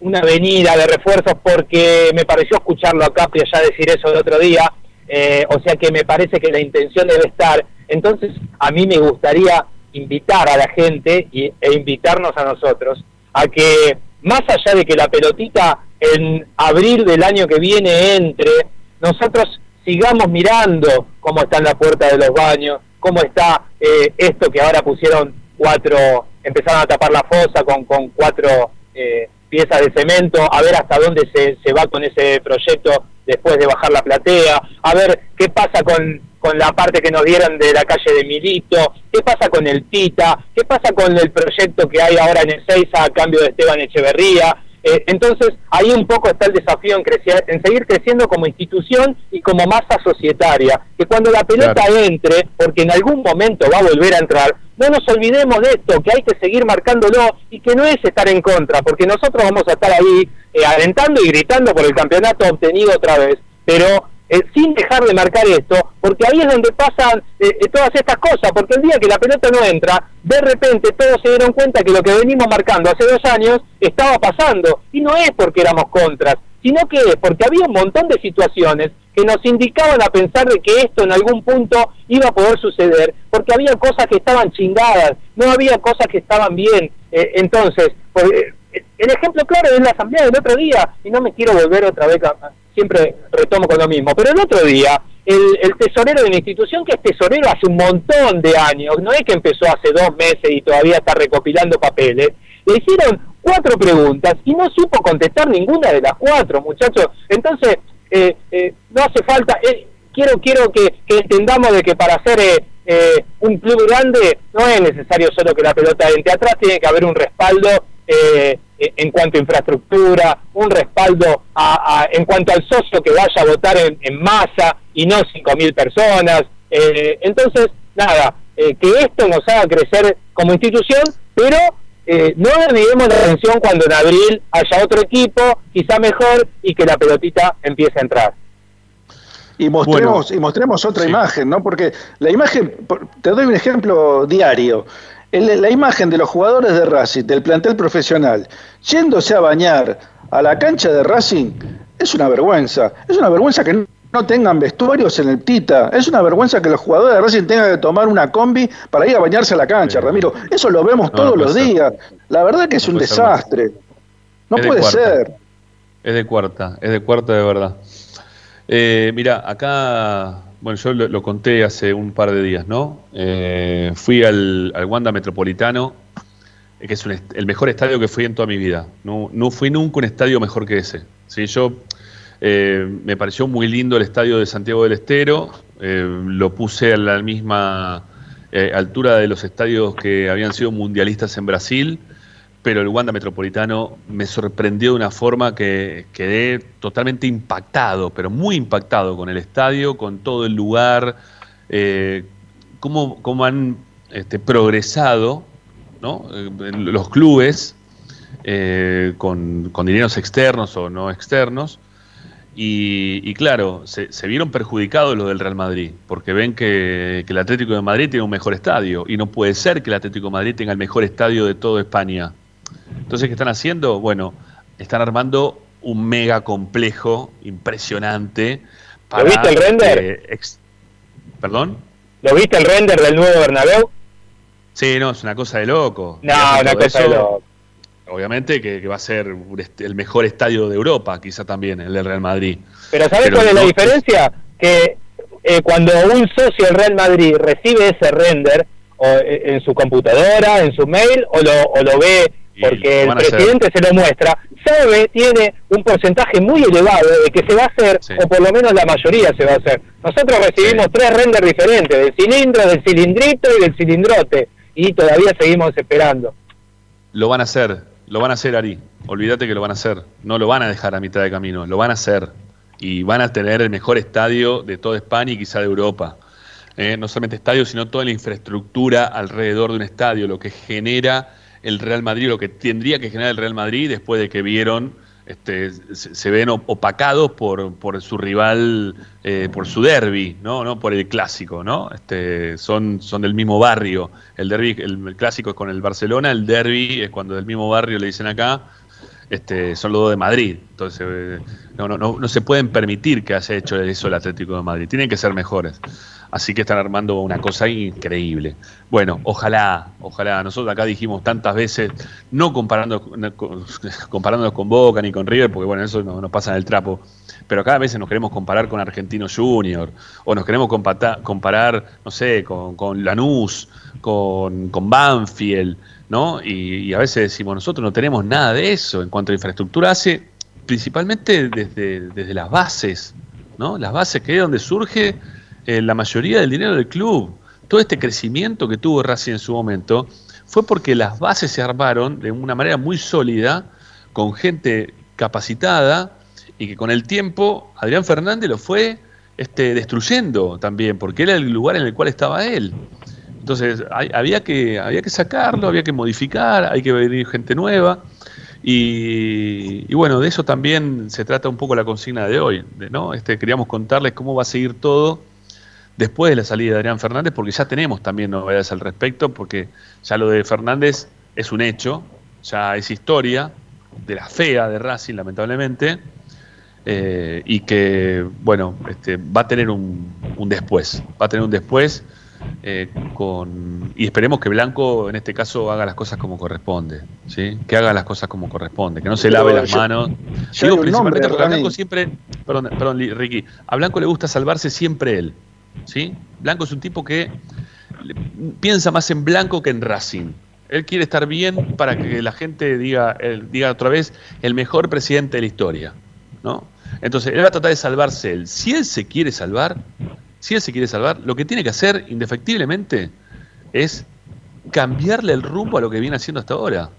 una venida de refuerzos, porque me pareció escucharlo a Capri allá decir eso el otro día, eh, o sea que me parece que la intención debe estar. Entonces, a mí me gustaría invitar a la gente y, e invitarnos a nosotros a que, más allá de que la pelotita en abril del año que viene entre, nosotros sigamos mirando cómo está en la puerta de los baños, cómo está eh, esto que ahora pusieron cuatro, empezaron a tapar la fosa con, con cuatro eh, piezas de cemento, a ver hasta dónde se, se va con ese proyecto después de bajar la platea, a ver qué pasa con, con la parte que nos dieron de la calle de Milito, qué pasa con el Tita, qué pasa con el proyecto que hay ahora en 6 a cambio de Esteban Echeverría. Eh, entonces, ahí un poco está el desafío en, crecer, en seguir creciendo como institución y como masa societaria, que cuando la pelota entre, porque en algún momento va a volver a entrar, no nos olvidemos de esto, que hay que seguir marcándolo y que no es estar en contra, porque nosotros vamos a estar ahí eh, alentando y gritando por el campeonato obtenido otra vez, pero eh, sin dejar de marcar esto, porque ahí es donde pasan eh, todas estas cosas, porque el día que la pelota no entra, de repente todos se dieron cuenta que lo que venimos marcando hace dos años estaba pasando, y no es porque éramos contras, sino que es porque había un montón de situaciones que nos indicaban a pensar de que esto en algún punto iba a poder suceder, porque había cosas que estaban chingadas, no había cosas que estaban bien. Eh, entonces, eh, el ejemplo claro es la asamblea del otro día, y no me quiero volver otra vez, siempre retomo con lo mismo, pero el otro día, el, tesorero de la institución, que es tesorero hace un montón de años, no es que empezó hace dos meses y todavía está recopilando papeles, le hicieron cuatro preguntas y no supo contestar ninguna de las cuatro, muchachos. Entonces, eh, eh, no hace falta, eh, quiero quiero que, entendamos de que para ser un club grande no es necesario solo que la pelota entre atrás, tiene que haber un respaldo en cuanto a infraestructura, un respaldo en cuanto al socio que vaya a votar en, masa y no 5.000 personas. entonces, nada, que esto nos haga crecer como institución, pero eh, no olvidemos la atención cuando en abril haya otro equipo, quizá mejor, y que la pelotita empiece a entrar.
Y mostremos, y mostremos otra imagen, ¿no? Porque la imagen, te doy un ejemplo diario. La imagen de los jugadores de Racing, del plantel profesional, yéndose a bañar a la cancha de Racing, es una vergüenza. Es una vergüenza que no tengan vestuarios en el Tita. Es una vergüenza que los jugadores de Racing tengan que tomar una combi para ir a bañarse a la cancha, Ramiro. Eso lo vemos todos los días. La verdad que es un desastre. No puede ser.
Es de cuarta, es de cuarta de verdad. Eh, mira, acá, bueno, yo lo, conté hace un par de días, ¿no? Eh, fui al, Wanda Metropolitano, eh, que es el mejor estadio que fui en toda mi vida. No, no fui nunca un estadio mejor que ese. ¿sí? Yo me pareció muy lindo el estadio de Santiago del Estero, lo puse a la misma altura de los estadios que habían sido mundialistas en Brasil pero el Wanda Metropolitano me sorprendió de una forma que quedé totalmente impactado, pero muy impactado con el estadio, con todo el lugar, eh, cómo, han este, progresado eh, los clubes eh, con, dineros externos o no externos. Y, claro, se, vieron perjudicados los del Real Madrid, porque ven que, que el Atlético de Madrid tiene un mejor estadio, y no puede ser que el Atlético de Madrid tenga el mejor estadio de toda España. Entonces, ¿qué están haciendo? Bueno, están armando un mega complejo impresionante.
¿Lo viste el render?
¿Perdón?
¿Lo viste el render del nuevo Bernabéu?
Sí, no, es una cosa de loco.
No, una cosa de loco.
Obviamente que, va a ser el mejor estadio de Europa, quizá también, el del Real Madrid.
Pero ¿sabes cuál es la diferencia? Que eh, cuando un socio del Real Madrid recibe ese render o, eh, en su computadora, en su mail, o lo, o lo ve porque el presidente se lo muestra, sabe, tiene un porcentaje muy elevado de que se va a hacer, o por lo menos la mayoría se va a hacer. Nosotros recibimos tres renders diferentes, del cilindro, del cilindrito y del cilindrote, y todavía seguimos esperando.
Lo van a hacer, lo van a hacer, Ari. Olvídate que lo van a hacer. No lo van a dejar a mitad de camino, lo van a hacer. Y van a tener el mejor estadio de toda España y quizá de Europa. Eh, no solamente estadio, sino toda la infraestructura alrededor de un estadio, lo que genera el Real Madrid, lo que tendría que generar el Real Madrid después de que vieron, este, se, ven opacados por, por su rival, eh, por su derby, ¿no? ¿no? por el clásico, ¿no? Este, son, son del mismo barrio. El derby, el, clásico es con el Barcelona, el derby es cuando del mismo barrio le dicen acá, este, son los dos de Madrid. Entonces, eh, no, no, no, no se pueden permitir que haya hecho eso el Atlético de Madrid. Tienen que ser mejores. Así que están armando una cosa increíble. Bueno, ojalá, ojalá. Nosotros acá dijimos tantas veces, no comparando, comparándonos con Boca ni con River, porque bueno, eso no, nos pasa en el trapo. Pero cada vez nos queremos comparar con Argentino Junior, o nos queremos comparar, no sé, con, Lanús, con, con Banfield, ¿no? Y, a veces decimos, nosotros no tenemos nada de eso en cuanto a infraestructura, hace principalmente desde, desde las bases, ¿no? Las bases que es donde surge eh, la mayoría del dinero del club. Todo este crecimiento que tuvo Racing en su momento fue porque las bases se armaron de una manera muy sólida, con gente capacitada y que con el tiempo Adrián Fernández lo fue este, destruyendo también, porque era el lugar en el cual estaba él. Entonces había, que, había que sacarlo, había que modificar, hay que venir gente nueva. Y, y, bueno, de eso también se trata un poco la consigna de hoy. ¿no? Este, queríamos contarles cómo va a seguir todo después de la salida de Adrián Fernández, porque ya tenemos también novedades al respecto, porque ya lo de Fernández es un hecho, ya es historia de la fea de Racing, lamentablemente, eh, y que, bueno, este, va a tener un, después, va a tener un después. Eh, con, y esperemos que Blanco en este caso haga las cosas como corresponde, ¿sí? que haga las cosas como corresponde, que no se lave las manos. Digo principalmente porque a Blanco siempre, perdón, perdón Ricky, a Blanco le gusta salvarse siempre él. ¿Sí? Blanco es un tipo que piensa más en Blanco que en Racing. Él quiere estar bien para que la gente diga, diga otra vez el mejor presidente de la historia. ¿no? Entonces, él va a tratar de salvarse él. Si él se quiere salvar, si él se quiere salvar, lo que tiene que hacer, indefectiblemente, es cambiarle el rumbo a lo que viene haciendo hasta ahora.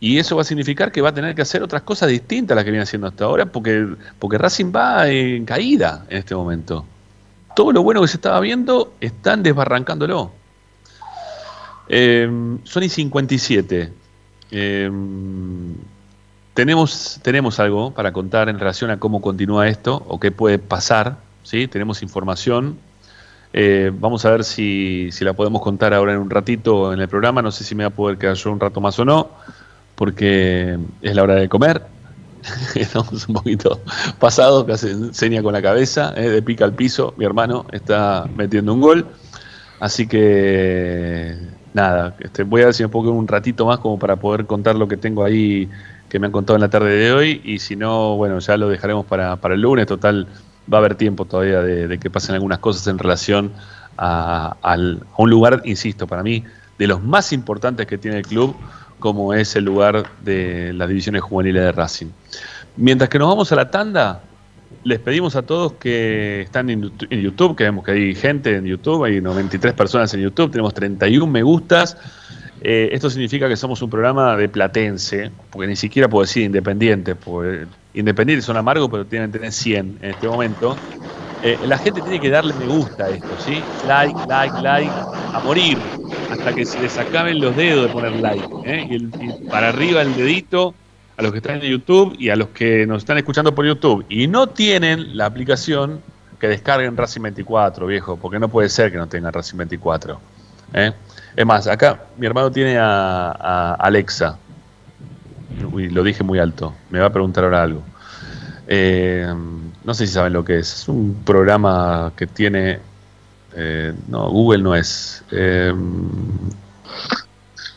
Y eso va a significar que va a tener que hacer otras cosas distintas a las que viene haciendo hasta ahora, porque, porque Racing va en caída en este momento todo lo bueno que se estaba viendo están desbarrancándolo. Eh, Sony 57. Eh, tenemos, tenemos algo para contar en relación a cómo continúa esto o qué puede pasar. ¿sí? Tenemos información. Eh, vamos a ver si, si, la podemos contar ahora en un ratito en el programa. No sé si me va a poder quedar yo un rato más o no, porque es la hora de comer. estamos un poquito pasados, que hace seña con la cabeza, eh, de pica al piso, mi hermano está metiendo un gol. Así que nada, este, voy a ver si me un ratito más como para poder contar lo que tengo ahí que me han contado en la tarde de hoy. Y si no, bueno, ya lo dejaremos para, el lunes, total, va a haber tiempo todavía de, que pasen algunas cosas en relación a, a un lugar, insisto, para mí, de los más importantes que tiene el club, como es el lugar de las divisiones juveniles de Racing. Mientras que nos vamos a la tanda, les pedimos a todos que están en YouTube, que vemos que hay gente en YouTube, hay 93 personas en YouTube, tenemos 31 me gustas. Eh, esto significa que somos un programa de platense, porque ni siquiera puedo decir independiente, porque independientes son amargos, pero tienen que tener 100 en este momento. Eh, la gente tiene que darle me gusta a esto, ¿sí? Like, like, like, a morir, hasta que se les acaben los dedos de poner like. ¿eh? y para arriba el dedito a los que están en YouTube y a los que nos están escuchando por YouTube y no tienen la aplicación, que descarguen Racing 24, viejo, porque no puede ser que no tengan Racing 24. ¿eh? Es más, acá mi hermano tiene a, Alexa. Uy, lo dije muy alto. Me va a preguntar ahora algo. Eh, no sé si saben lo que es. Es un programa que tiene. Eh, no, Google no es.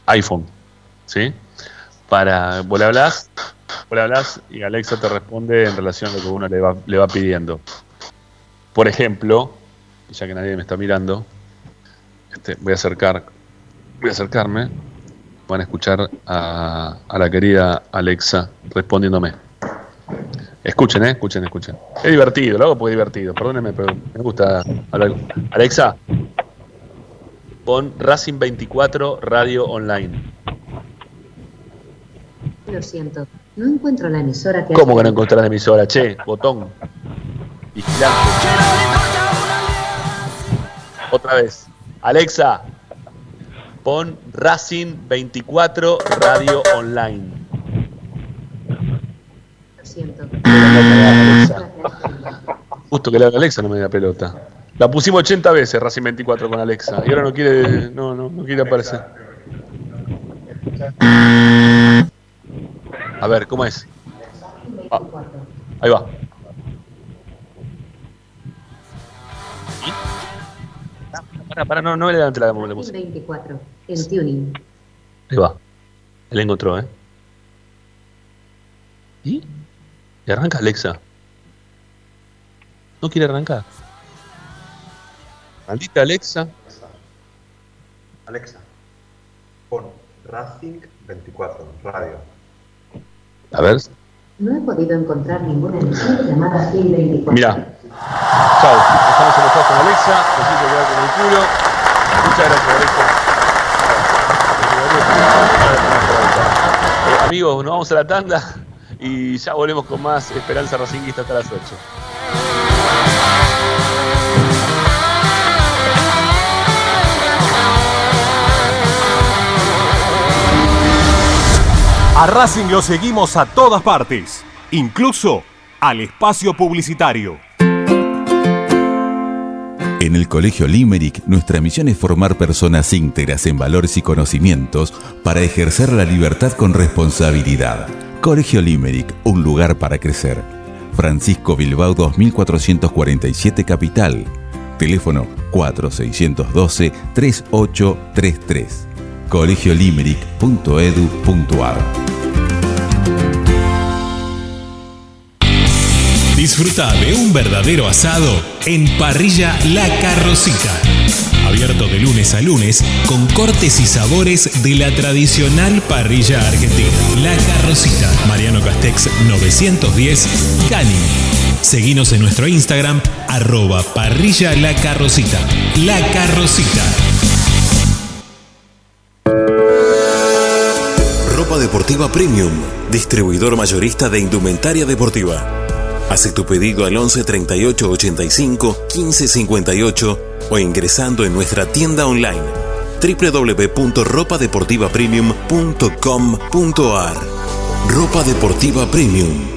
iPhone. ¿Sí? para, vos le hablas, hablas y Alexa te responde en relación a lo que uno le va, le va pidiendo. Por ejemplo, ya que nadie me está mirando, este, voy a acercar, voy a acercarme, van a escuchar a, la querida Alexa respondiéndome. Escuchen, eh, escuchen, escuchen. Es divertido, lo hago porque es divertido, perdónenme, pero me gusta hablar. Alexa, pon Racing 24 Radio Online.
Lo siento, no encuentro la emisora que...
¿Cómo que no encontrás la emisora? Che, botón. Vigilante. Otra vez. Alexa, pon Racing 24 Radio Online. Justo que le haga Alexa no me da pelota. La pusimos 80 veces Racing 24 con Alexa y ahora no quiere, no, no, no quiere aparecer. A ver, ¿cómo es? Ah, ahí va. Para, para, no, no le levante la música.
24, en tuning.
Ahí va. Él encontró, ¿eh? ¿Y? ¿Y arranca Alexa? ¿No quiere arrancar? Maldita Alexa.
Alexa, pon Racing 24, radio.
A ver.
No he podido encontrar ninguna emisión llamada Fin 24.
Mira. Chao. Estamos enojados con Alexa. Quedar con el culo. Muchas gracias, Alexa. Eh, amigos, nos vamos a la tanda y ya volvemos con más Esperanza Racinguista hasta las 8.
A Racing lo seguimos a todas partes, incluso al espacio publicitario. En el Colegio Limerick, nuestra misión es formar personas íntegras en valores y conocimientos para ejercer la libertad con responsabilidad. Colegio Limerick, un lugar para crecer. Francisco Bilbao 2447 Capital. Teléfono 4612-3833 colegiolimeric.edu.ar.
Disfruta de un verdadero asado en Parrilla La Carrocita. Abierto de lunes a lunes con cortes y sabores de la tradicional parrilla argentina. La Carrocita, Mariano Castex 910, Cani. Seguinos en nuestro Instagram, arroba parrilla la carrocita. La Carrocita.
Deportiva Premium, distribuidor mayorista de indumentaria deportiva. Hace tu pedido al 11 38 85 15 58 o ingresando en nuestra tienda online www.ropadeportivapremium.com.ar. Ropa Deportiva Premium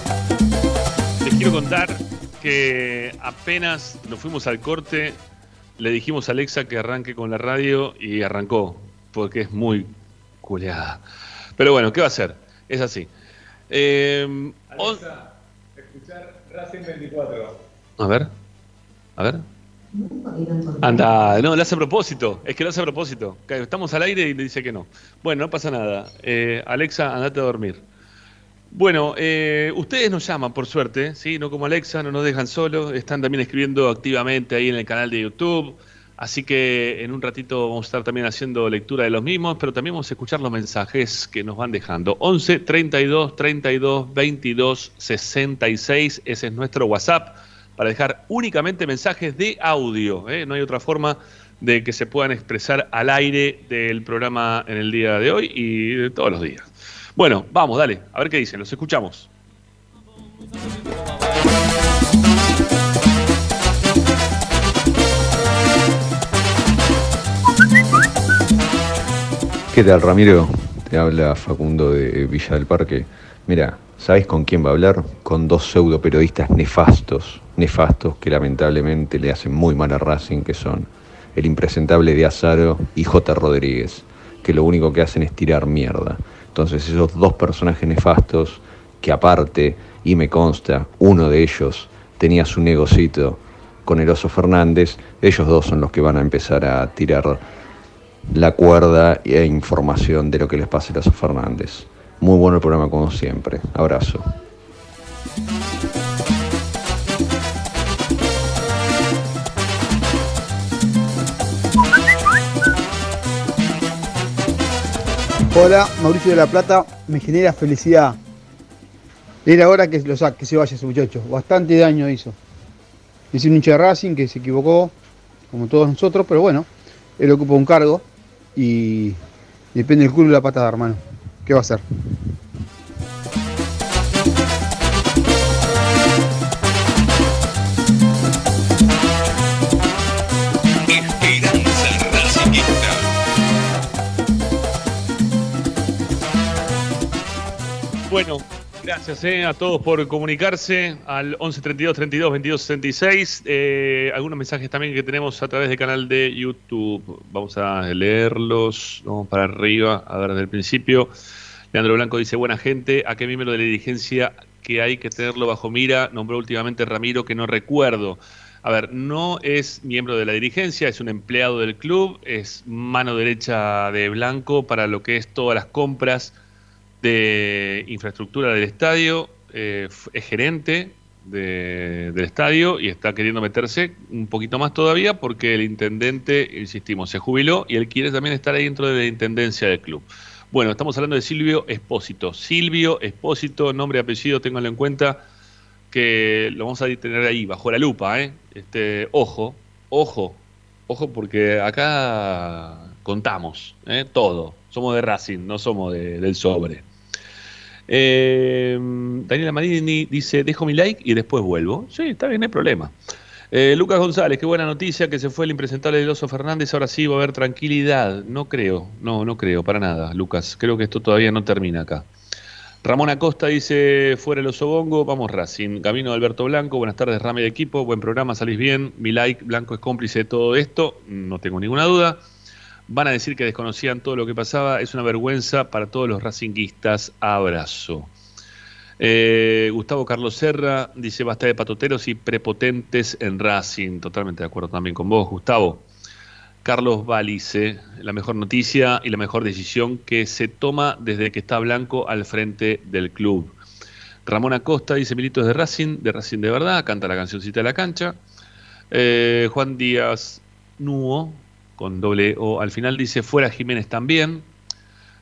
Quiero contar que apenas nos fuimos al corte, le dijimos a Alexa que arranque con la radio y arrancó, porque es muy culeada. Pero bueno, ¿qué va a hacer? Es así. Eh,
Alexa, escuchar Racing 24.
a ver, a ver. Anda, no, lo hace a propósito. Es que lo hace a propósito. Estamos al aire y le dice que no. Bueno, no pasa nada. Eh, Alexa, andate a dormir. Bueno, eh, ustedes nos llaman, por suerte, ¿sí? No como Alexa, no nos dejan solos. Están también escribiendo activamente ahí en el canal de YouTube. Así que en un ratito vamos a estar también haciendo lectura de los mismos, pero también vamos a escuchar los mensajes que nos van dejando. 11 32 32 22 66, ese es nuestro WhatsApp para dejar únicamente mensajes de audio. ¿eh? No hay otra forma de que se puedan expresar al aire del programa en el día de hoy y de todos los días. Bueno, vamos, dale, a ver qué dicen, los escuchamos.
¿Qué tal, Ramiro? Te habla Facundo de Villa del Parque. Mira, ¿sabes con quién va a hablar? Con dos pseudo periodistas nefastos, nefastos que lamentablemente le hacen muy mal a Racing, que son el impresentable de Azaro y J. Rodríguez, que lo único que hacen es tirar mierda. Entonces esos dos personajes nefastos, que aparte, y me consta, uno de ellos tenía su negocito con el Oso Fernández, ellos dos son los que van a empezar a tirar la cuerda e información de lo que les pasa a Oso Fernández. Muy bueno el programa como siempre. Abrazo.
Hola, Mauricio de la Plata, me genera felicidad. Era hora que, lo saque, que se vaya ese muchacho. Bastante daño hizo. Es un hincha de Racing que se equivocó, como todos nosotros, pero bueno, él ocupa un cargo y depende del culo de la patada, hermano. ¿Qué va a hacer?
Bueno, Gracias eh, a todos por comunicarse al 11 32 32 22 66. Eh, algunos mensajes también que tenemos a través del canal de YouTube. Vamos a leerlos. Vamos para arriba, a ver desde el principio. Leandro Blanco dice: Buena gente, ¿a qué miembro de la dirigencia que hay que tenerlo bajo mira? Nombró últimamente Ramiro, que no recuerdo. A ver, no es miembro de la dirigencia, es un empleado del club, es mano derecha de Blanco para lo que es todas las compras de infraestructura del estadio, eh, es gerente de- del estadio y está queriendo meterse un poquito más todavía porque el intendente, insistimos, se jubiló y él quiere también estar ahí dentro de la intendencia del club. Bueno, estamos hablando de Silvio Espósito. Silvio Espósito, nombre y apellido, ténganlo en cuenta que lo vamos a tener ahí, bajo la lupa, ¿eh? Este, ojo, ojo, ojo, porque acá contamos, ¿eh? Todo. Somos de Racing, no somos de- del sobre. Eh, Daniela Marini dice, dejo mi like y después vuelvo. Sí, está bien, no hay problema. Eh, Lucas González, qué buena noticia que se fue el impresentable del Oso Fernández, ahora sí va a haber tranquilidad. No creo, no, no creo, para nada, Lucas. Creo que esto todavía no termina acá. Ramón Acosta dice, fuera el oso bongo, vamos Racing. Camino de Alberto Blanco, buenas tardes, Rame de equipo, buen programa, salís bien. Mi like, Blanco es cómplice de todo esto, no tengo ninguna duda. Van a decir que desconocían todo lo que pasaba, es una vergüenza para todos los racinguistas. Abrazo. Eh, Gustavo Carlos Serra dice, basta de patoteros y prepotentes en Racing. Totalmente de acuerdo también con vos, Gustavo. Carlos Balice, la mejor noticia y la mejor decisión que se toma desde que está Blanco al frente del club. Ramón Acosta dice Militos de Racing, de Racing de verdad, canta la cancioncita de la cancha. Eh, Juan Díaz Nuo, con doble O al final, dice fuera Jiménez también.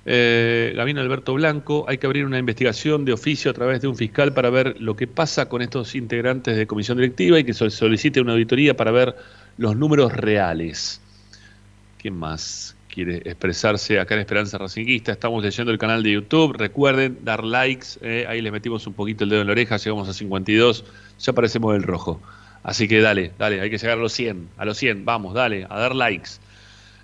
Eh, Gabino Alberto Blanco, hay que abrir una investigación de oficio a través de un fiscal para ver lo que pasa con estos integrantes de comisión directiva y que solicite una auditoría para ver los números reales. ¿Quién más quiere expresarse acá en Esperanza Racinguista? Estamos leyendo el canal de YouTube. Recuerden dar likes. eh, ahí les metimos un poquito el dedo en la oreja. Llegamos a 52. Ya aparecemos del rojo. Así que dale, dale. Hay que llegar a los 100. A los 100. Vamos, dale. A dar likes.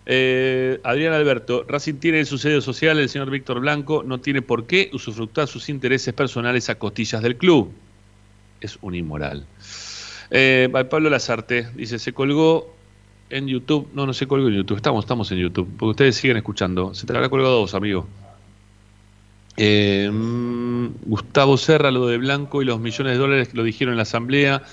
Eh, Adrián Alberto, Racing tiene en su sede social el señor Víctor Blanco, no tiene por qué usufructar sus intereses personales a costillas del club. Es un inmoral. Eh, Pablo Lazarte dice, se colgó en YouTube. No, no se colgó en YouTube. Estamos, estamos en YouTube. Porque ustedes siguen escuchando. Se te habrá colgado dos, amigo. Eh, mm, Gustavo Serra, lo de Blanco y los millones de dólares que lo dijeron en la asamblea.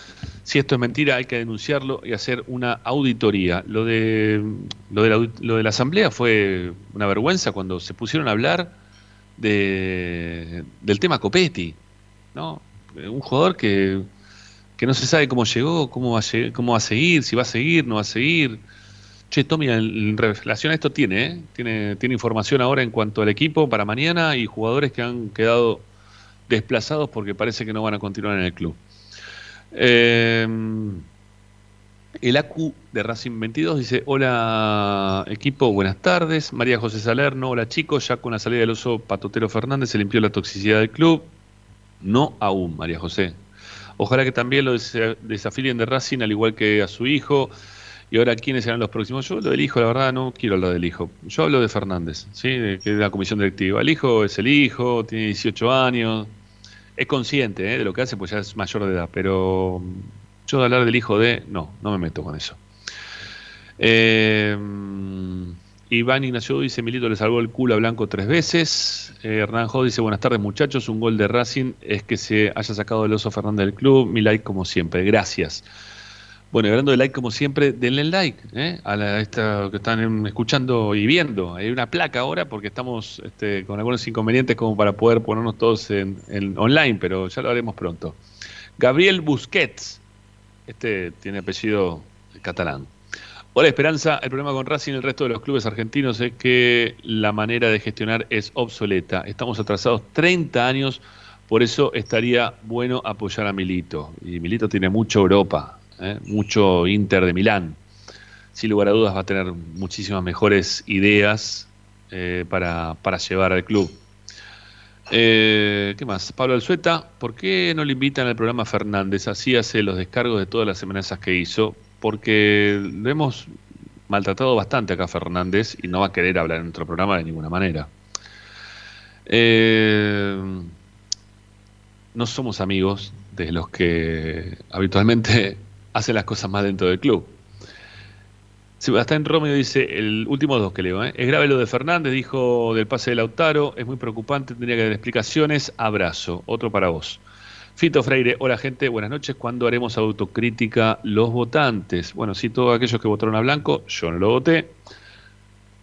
Si esto es mentira, hay que denunciarlo y hacer una auditoría. Lo de, lo de, la, lo de la asamblea fue una vergüenza cuando se pusieron a hablar de, del tema Copetti. ¿no? Un jugador que, que no se sabe cómo llegó, cómo va, a, cómo va a seguir, si va a seguir, no va a seguir. Che, Tommy, en relación a esto tiene, ¿eh? tiene, tiene información ahora en cuanto al equipo para mañana y jugadores que han quedado desplazados porque parece que no van a continuar en el club. Eh, el ACU de Racing 22 dice, hola equipo, buenas tardes. María José Salerno, hola chicos, ya con la salida del oso Patotero Fernández se limpió la toxicidad del club. No aún, María José. Ojalá que también lo desa- desafilien de Racing, al igual que a su hijo. Y ahora, ¿quiénes serán los próximos? Yo lo del hijo, la verdad, no quiero hablar del hijo. Yo hablo de Fernández, ¿sí? Que es la comisión directiva. El hijo es el hijo, tiene 18 años. Es consciente ¿eh? de lo que hace, pues ya es mayor de edad. Pero mm, yo de hablar del hijo de... No, no me meto con eso. Eh, Iván Ignacio dice, Milito le salvó el culo a Blanco tres veces. Eh, Hernán Jo dice, buenas tardes muchachos, un gol de Racing es que se haya sacado el oso Fernández del club. Mi like como siempre, gracias. Bueno, hablando de like como siempre, denle like ¿eh? a, la- esta que están em, escuchando y viendo. Hay una placa ahora porque estamos este, con algunos inconvenientes como para poder ponernos todos en, en online, pero ya lo haremos pronto. Gabriel Busquets, este tiene apellido catalán. Hola Esperanza, el problema con Racing y el resto de los clubes argentinos es que la manera de gestionar es obsoleta. Estamos atrasados 30 años, por eso estaría bueno apoyar a Milito. Y Milito tiene mucho Europa, ¿eh? mucho Inter de Milán. Sin lugar a dudas va a tener muchísimas mejores ideas eh, para, para llevar al club. Eh, ¿Qué más? Pablo Alzueta, ¿por qué no le invitan al programa Fernández? Así hace los descargos de todas las amenazas que hizo. Porque lo hemos maltratado bastante acá a Fernández y no va a querer hablar en nuestro programa de ninguna manera. No somos amigos de los que habitualmente hacen las cosas más dentro del club. Sebastián Romeo dice, el último dos que leo, ¿eh? es grave lo de Fernández, dijo del pase de Lautaro, es muy preocupante, tendría que dar explicaciones, abrazo, otro para vos. Fito Freire, hola gente, buenas noches, ¿cuándo haremos autocrítica los votantes? Bueno, sí, todos aquellos que votaron a Blanco, yo no lo voté,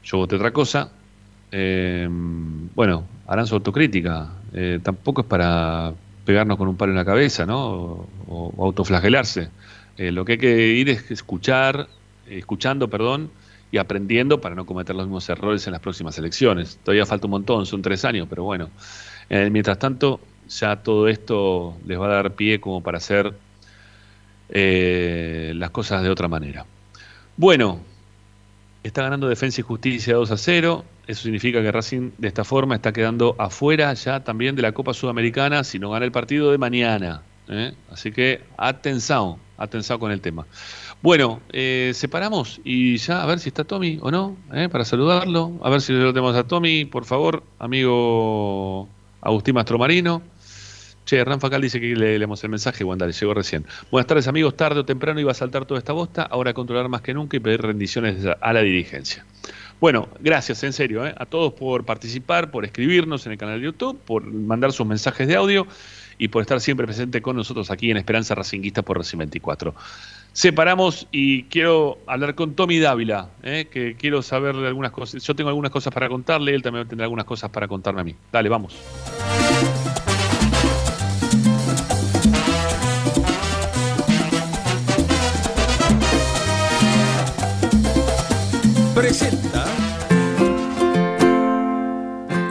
yo voté otra cosa. Eh, bueno, harán su autocrítica, eh, tampoco es para pegarnos con un palo en la cabeza, ¿no? O, o autoflagelarse. Eh, lo que hay que ir es escuchar, escuchando, perdón, y aprendiendo para no cometer los mismos errores en las próximas elecciones. Todavía falta un montón, son tres años, pero bueno. Eh, mientras tanto, ya todo esto les va a dar pie como para hacer eh, las cosas de otra manera. Bueno, está ganando Defensa y Justicia 2 a 0. Eso significa que Racing de esta forma está quedando afuera ya también de la Copa Sudamericana si no gana el partido de mañana. Así que atención, atención con el tema. Bueno, eh, separamos y ya a ver si está Tommy o no, ¿eh? para saludarlo. A ver si lo tenemos a Tommy, por favor, amigo Agustín Mastromarino. Che, Hernán Facal dice que le leemos el mensaje, bueno, dale, llegó recién. Buenas tardes, amigos. Tarde o temprano iba a saltar toda esta bosta, ahora controlar más que nunca y pedir rendiciones a la dirigencia. Bueno, gracias, en serio, ¿eh? a todos por participar, por escribirnos en el canal de YouTube, por mandar sus mensajes de audio y por estar siempre presente con nosotros aquí en Esperanza Racinguista por Racing 24. Separamos y quiero hablar con Tommy Dávila, ¿eh? que quiero saberle algunas cosas. Yo tengo algunas cosas para contarle, él también tendrá algunas cosas para contarme a mí. Dale, vamos.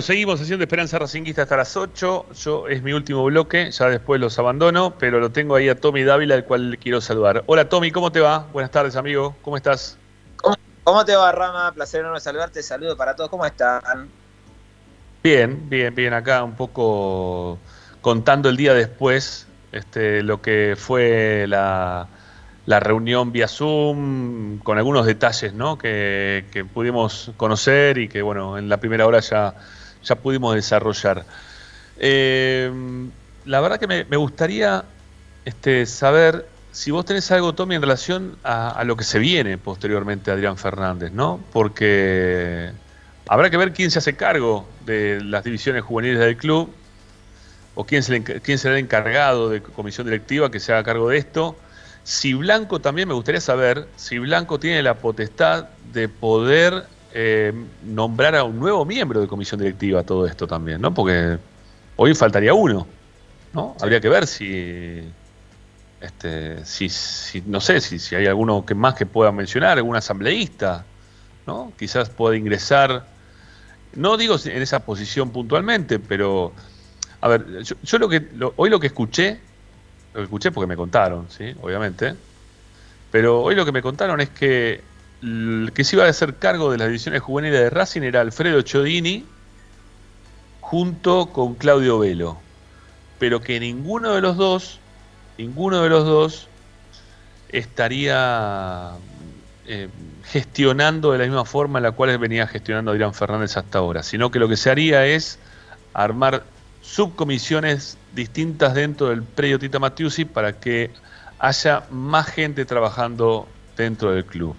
Bueno, seguimos haciendo Esperanza Racinguista hasta las 8. Yo es mi último bloque, ya después los abandono, pero lo tengo ahí a Tommy Dávila, al cual quiero saludar. Hola Tommy, ¿cómo te va? Buenas tardes, amigo. ¿Cómo estás?
¿Cómo te va, Rama? Placer enorme saludarte. Saludo para todos. ¿Cómo están?
Bien, bien, bien. Acá un poco contando el día después, este, lo que fue la, la reunión vía Zoom, con algunos detalles ¿no? que, que pudimos conocer y que, bueno, en la primera hora ya, ya pudimos desarrollar. Eh, la verdad que me, gustaría este, saber si vos tenés algo, Tommy, en relación a, lo que se viene posteriormente a Adrián Fernández, ¿no? Porque habrá que ver quién se hace cargo de las divisiones juveniles del club o quién, se le quién será el encargado de comisión directiva que se haga cargo de esto. Si Blanco también me gustaría saber si Blanco tiene la potestad de poder eh, nombrar a un nuevo miembro de comisión directiva todo esto también, ¿no? Porque hoy faltaría uno, ¿no? Habría que ver si, este, si, no sé, si, si hay alguno que más que pueda mencionar, algún asambleísta, ¿no? Quizás pueda ingresar, no digo en esa posición puntualmente, pero, a ver, yo, lo que, hoy lo que escuché, lo que escuché porque me contaron, ¿sí? Obviamente, pero hoy lo que me contaron es que el que se iba a hacer cargo de las divisiones juveniles de Racing era Alfredo Chodini junto con Claudio Velo, pero que ninguno de los dos, ninguno de los dos estaría eh, gestionando de la misma forma en la cual venía gestionando Adrián Fernández hasta ahora, sino que lo que se haría es armar subcomisiones distintas dentro del predio Tita Matiusi para que haya más gente trabajando dentro del club.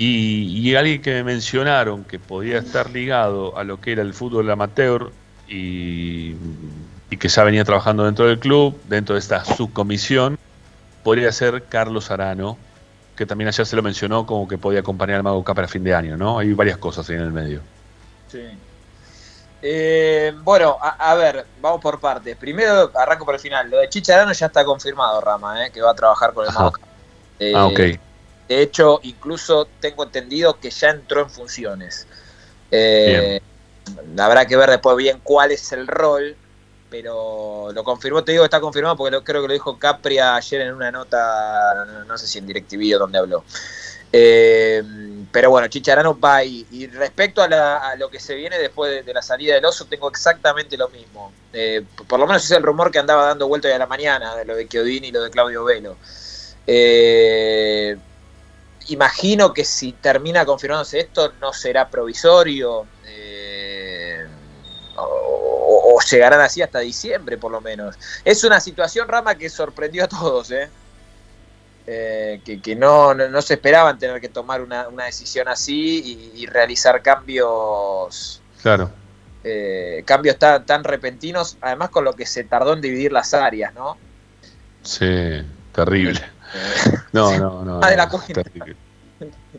Y, y alguien que me mencionaron que podía estar ligado a lo que era el fútbol amateur y, y que ya venía trabajando dentro del club, dentro de esta subcomisión, podría ser Carlos Arano, que también ayer se lo mencionó como que podía acompañar al Mago K para fin de año, ¿no? Hay varias cosas ahí en el medio.
Sí. Eh, bueno, a, a ver, vamos por partes. Primero arranco por el final. Lo de Chicharano ya está confirmado, Rama, eh, que va a trabajar con el. Mago K. Eh,
ah, ok.
De hecho, incluso tengo entendido que ya entró en funciones. Eh, habrá que ver después bien cuál es el rol, pero lo confirmó, te digo que está confirmado porque lo- creo que lo dijo Capria ayer en una nota, no, sé si en DirecTV o donde habló. Eh, pero bueno, Chicharano va ahí. Y respecto a, la- a lo que se viene después de, de la salida del oso, tengo exactamente lo mismo. Eh, por lo menos es el rumor que andaba dando vuelta a la mañana, de lo de Chiodini y lo de Claudio Velo. Eh, imagino que si termina confirmándose esto, no será provisorio. eh, o, o llegarán así hasta diciembre, por lo menos. Es una situación, Rama, que sorprendió a todos, ¿eh? Eh, que, que no, no, no se esperaban tener que tomar una, una decisión así y, y realizar cambios
Claro.
eh, cambios tan, tan repentinos, además con lo que se tardó en dividir las áreas, ¿no?
Sí, terrible. No, no, no.
Ah, de la
no.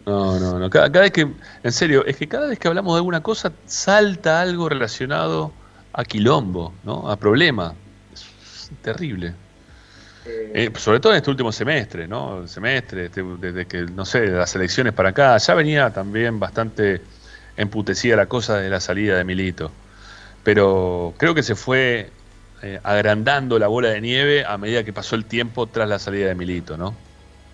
No, no, no. Cada, cada vez que, en serio, es que cada vez que hablamos de alguna cosa salta algo relacionado a quilombo, ¿no? A problema. Es terrible. Eh, sobre todo en este último semestre, ¿no? El semestre, este- desde que, no sé, de las elecciones para acá, ya venía también bastante emputecida la cosa de la salida de Milito. Pero creo que se fue eh, agrandando la bola de nieve a medida que pasó el tiempo tras la salida de Milito, ¿no?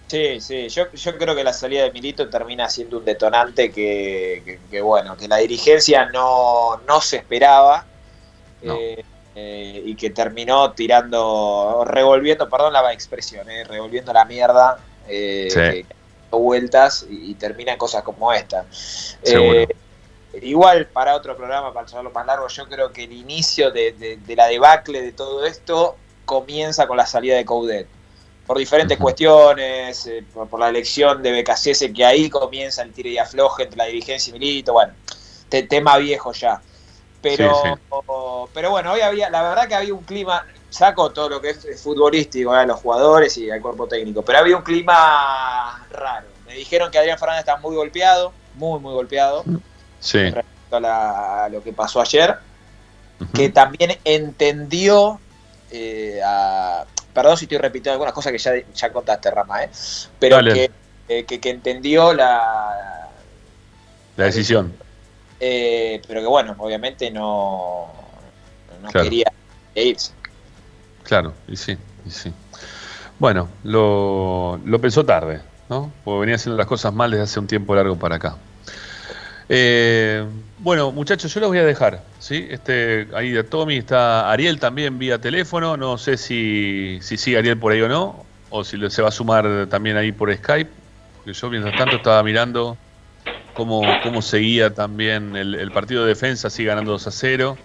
Sí, sí, yo, yo creo que la salida de Milito termina siendo un detonante que, que- que, bueno, que la dirigencia no, no se esperaba eh, eh, y que terminó tirando, revolviendo, perdón la expresión, eh, revolviendo la mierda, eh,
Sí.
vueltas y, y termina en cosas como esta.
Seguro.
Eh, igual para otro programa, para hacerlo más largo, yo creo que el inicio de, de- de la debacle de todo esto comienza con la salida de Coudet. Por diferentes cuestiones, eh, por, por la elección de BKCS, que ahí comienza el tire y afloje entre la dirigencia y Milito, bueno, te- tema viejo ya. Pero,
Sí,
pero bueno, hoy había, la verdad que había un clima, saco todo lo que es futbolístico, a los jugadores y al cuerpo técnico, pero había un clima raro. Me dijeron que Adrián Fernández está muy golpeado, muy, muy golpeado
Sí.
respecto a, la- a lo que pasó ayer, que también entendió, eh, a- perdón si estoy repitiendo algunas cosas que ya, ya contaste, Rama, ¿eh? pero que, eh, que, que entendió la...
La decisión.
eh, pero que bueno, obviamente no, no
Claro.
quería irse.
Claro, y sí, y sí. Bueno, lo, lo pensó tarde, ¿no? Porque venía haciendo las cosas mal desde hace un tiempo largo para acá. Eh, bueno, muchachos, yo los voy a dejar, ¿sí? Este, ahí de Tommy está Ariel también vía teléfono, no sé si, si sigue Ariel por ahí o no, o si se va a sumar también ahí por Skype, yo mientras tanto estaba mirando cómo, cómo seguía también el, partido de defensa, sigue ganando 2 a 0.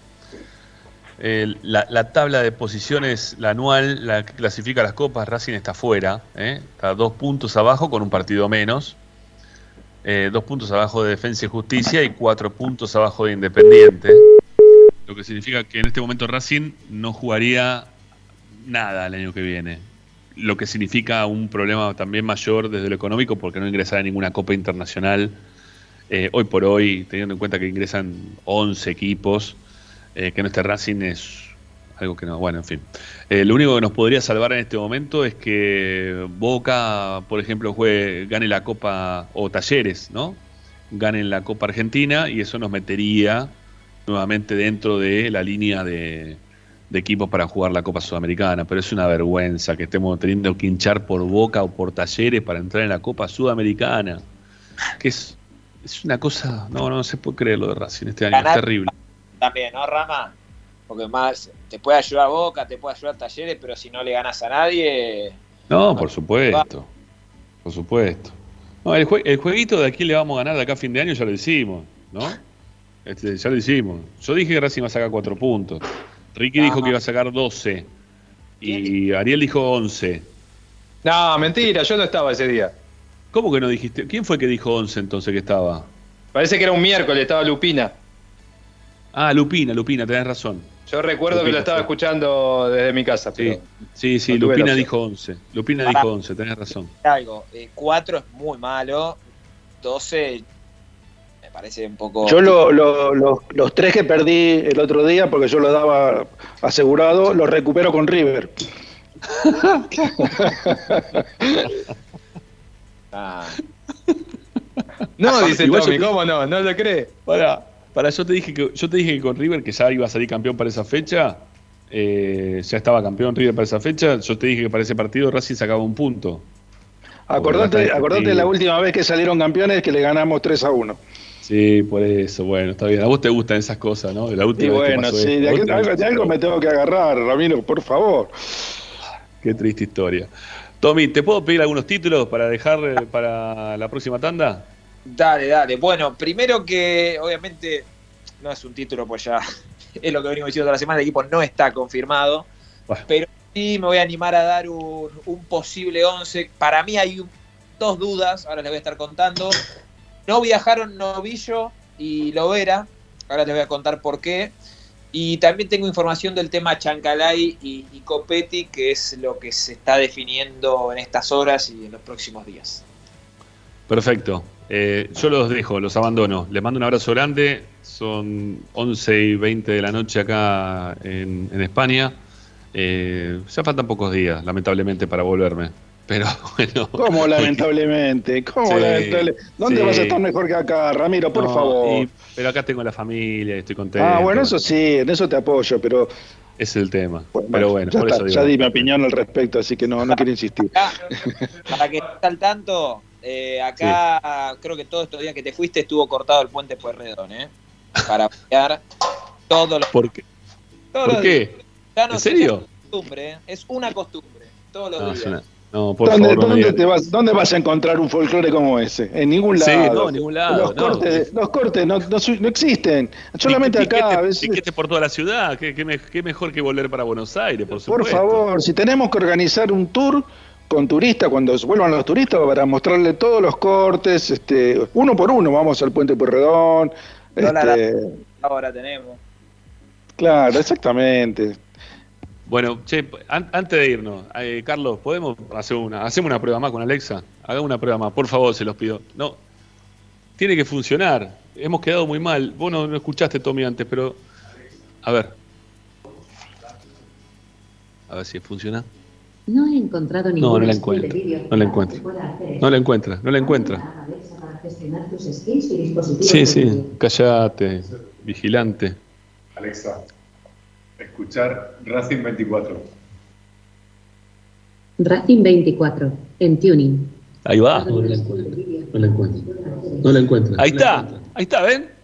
El- la, la tabla de posiciones, la anual, la que clasifica las copas, Racing está fuera, ¿eh? está dos puntos abajo con un partido menos, eh, dos puntos abajo de Defensa y Justicia y cuatro puntos abajo de Independiente, lo que significa que en este momento Racing no jugaría nada el año que viene, lo que significa un problema también mayor desde lo económico porque no ingresará a ninguna copa internacional. Eh, hoy por hoy, teniendo en cuenta que ingresan 11 equipos, eh, que no esté Racing es algo que no, bueno, en fin. Eh, lo único que nos podría salvar en este momento es que Boca, por ejemplo, juegue, gane la Copa, o Talleres, ¿no? Ganen la Copa Argentina y eso nos metería nuevamente dentro de la línea de, de equipos para jugar la Copa Sudamericana. Pero es una vergüenza que estemos teniendo que hinchar por Boca o por Talleres para entrar en la Copa Sudamericana. Que es, es una cosa, no, no se puede creer lo de Racing este año, es terrible.
También, ¿no, Rama? Porque más te puede ayudar Boca, te puede ayudar Talleres, pero si no le ganas a nadie...
No, por supuesto. Por supuesto. No, el, jue- el jueguito de aquí le vamos a ganar de acá a fin de año ya lo hicimos, ¿no? Este, ya lo hicimos. Yo dije que Racing va a sacar cuatro puntos. Ricky dijo que iba a sacar 12 y Ariel dijo 11.
No, mentira, yo no estaba ese día.
¿Cómo que no dijiste? ¿Quién fue que dijo 11 entonces que estaba?
Parece que era un miércoles, estaba Lupina.
Ah, Lupina, Lupina, tenés razón.
Yo recuerdo que lo estaba escuchando desde mi casa.
Sí,
pero
sí, sí,
no
Lupina dijo 11. Lupina
Pará.
dijo 11, tenés razón.
Algo, 4 es muy malo, 12 me parece un poco...
Yo lo- lo- lo- los tres que perdí el otro día, porque yo lo daba asegurado, los recupero con River.
Ah.
No, dice Tommy, ¿cómo no? ¿No lo cree?
Para, para, yo te dije que yo te dije que con River que ya iba a salir campeón para esa fecha. eh, ya estaba campeón River para esa fecha. Yo te dije que para ese partido Racing sacaba un punto.
Acordate, acordate la última vez que salieron campeones que le ganamos 3 a 1.
Sí, por eso, bueno, está bien. A vos te gustan esas cosas, ¿no? La
Y
última vez que
bueno,
pasó
sí, de,
¿A vos
aquel-
te
algo, de algo me tengo que agarrar, Ramiro, por favor.
Qué triste historia. Tommy, ¿te puedo pedir algunos títulos para dejar eh, para la próxima tanda?
Dale, dale. Bueno, primero que obviamente no es un título, pues ya es lo que venimos diciendo toda la semana, el equipo no está confirmado, pero sí me voy a animar a dar un, un posible 11. Para mí hay un- dos dudas, ahora les voy a estar contando. No viajaron Novillo y Lovera, ahora les voy a contar por qué. Y también tengo información del tema Chancalay y, y Copetti, que es lo que se está definiendo en estas horas y en los próximos días.
Perfecto. Eh, yo los dejo, los abandono. Les mando un abrazo grande. Son 11 y 20 de la noche acá en, en España. Eh, ya faltan pocos días, lamentablemente, para volverme. Pero bueno.
¿Cómo lamentablemente? ¿Cómo
Sí,
lamentable? ¿Dónde
sí.
vas a estar mejor que acá, Ramiro? Por
No,
favor.
y- pero acá tengo la familia, estoy contento.
ah, bueno, eso sí, en eso te apoyo, pero
Es el tema. pero bueno,
ya,
por
está,
eso digo.
ya di mi opinión al respecto, así que no, no quiero insistir.
Para que estés al tanto, eh, acá creo que todos estos días que te fuiste estuvo cortado el puente Pueyrredón, ¿eh? Para apoyar todos los,
¿Por qué?
todos
¿Por
los
qué?
días. Ya no
¿En
es
serio?
una costumbre, ¿eh? Es una costumbre, todos los
No, es
días.
una- no, por
¿Dónde,
favor,
te vas, ¿Dónde vas a encontrar un folclore como ese? En ningún
Sí,
lado.
no, en ningún lado,
Los
no.
cortes, los cortes no, no, existen. Solamente
Piquete-
acá. a veces-
piquete por toda la ciudad. ¿Qué, qué me- qué mejor que volver para Buenos Aires, por
favor, si tenemos que organizar un tour con turistas, cuando vuelvan los turistas, para mostrarle todos los cortes, este, uno por uno, vamos al Puente.
Dólar
Este,
Ahora tenemos.
claro, exactamente.
Bueno, che, an- antes de irnos, eh, Carlos, ¿podemos hacer una, hacemos una prueba más con Alexa? Hagamos una prueba más, por favor, se los pido. No, tiene que funcionar. Hemos quedado muy mal. Vos no, no escuchaste, Tommy, antes, pero... A ver. A ver si funciona.
No he encontrado ningún
No, no la
vídeo
No la
hacer
No la encuentra, no la encuentra.
Alexa para gestionar tus skills y dispositivos
Sí, sí,
vídeo.
callate, vigilante.
Alexa, escuchar Racing 24.
Racing 24, en tuning.
Ahí va.
No la encuentro.
No la encuentro. No la encuentro.
Ahí está, ahí está, ¿ven?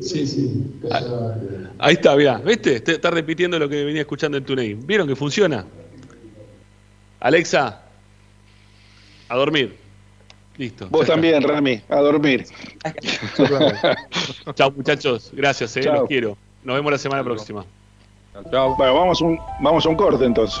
Sí, sí.
Ah, Ahí está, mirá, ¿viste? Te- Está repitiendo lo que venía escuchando en TuneIn. ¿Vieron que funciona? Alexa, a dormir. Listo.
Vos también, Rami, a dormir.
Chao, muchachos. Gracias, eh,
Chao.
los quiero. Nos vemos la semana próxima.
Bueno, vamos, un, vamos a un corte entonces.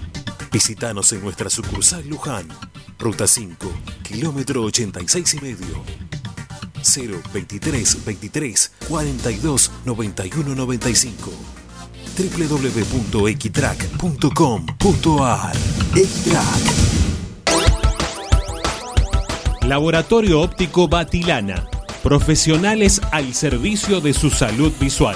Visítanos en nuestra sucursal Luján, ruta 5, kilómetro 86 y medio. 023 23 42 91 95 www.equitrack.com.ar Equitrack
Laboratorio Óptico Batilana. Profesionales al servicio de su salud visual.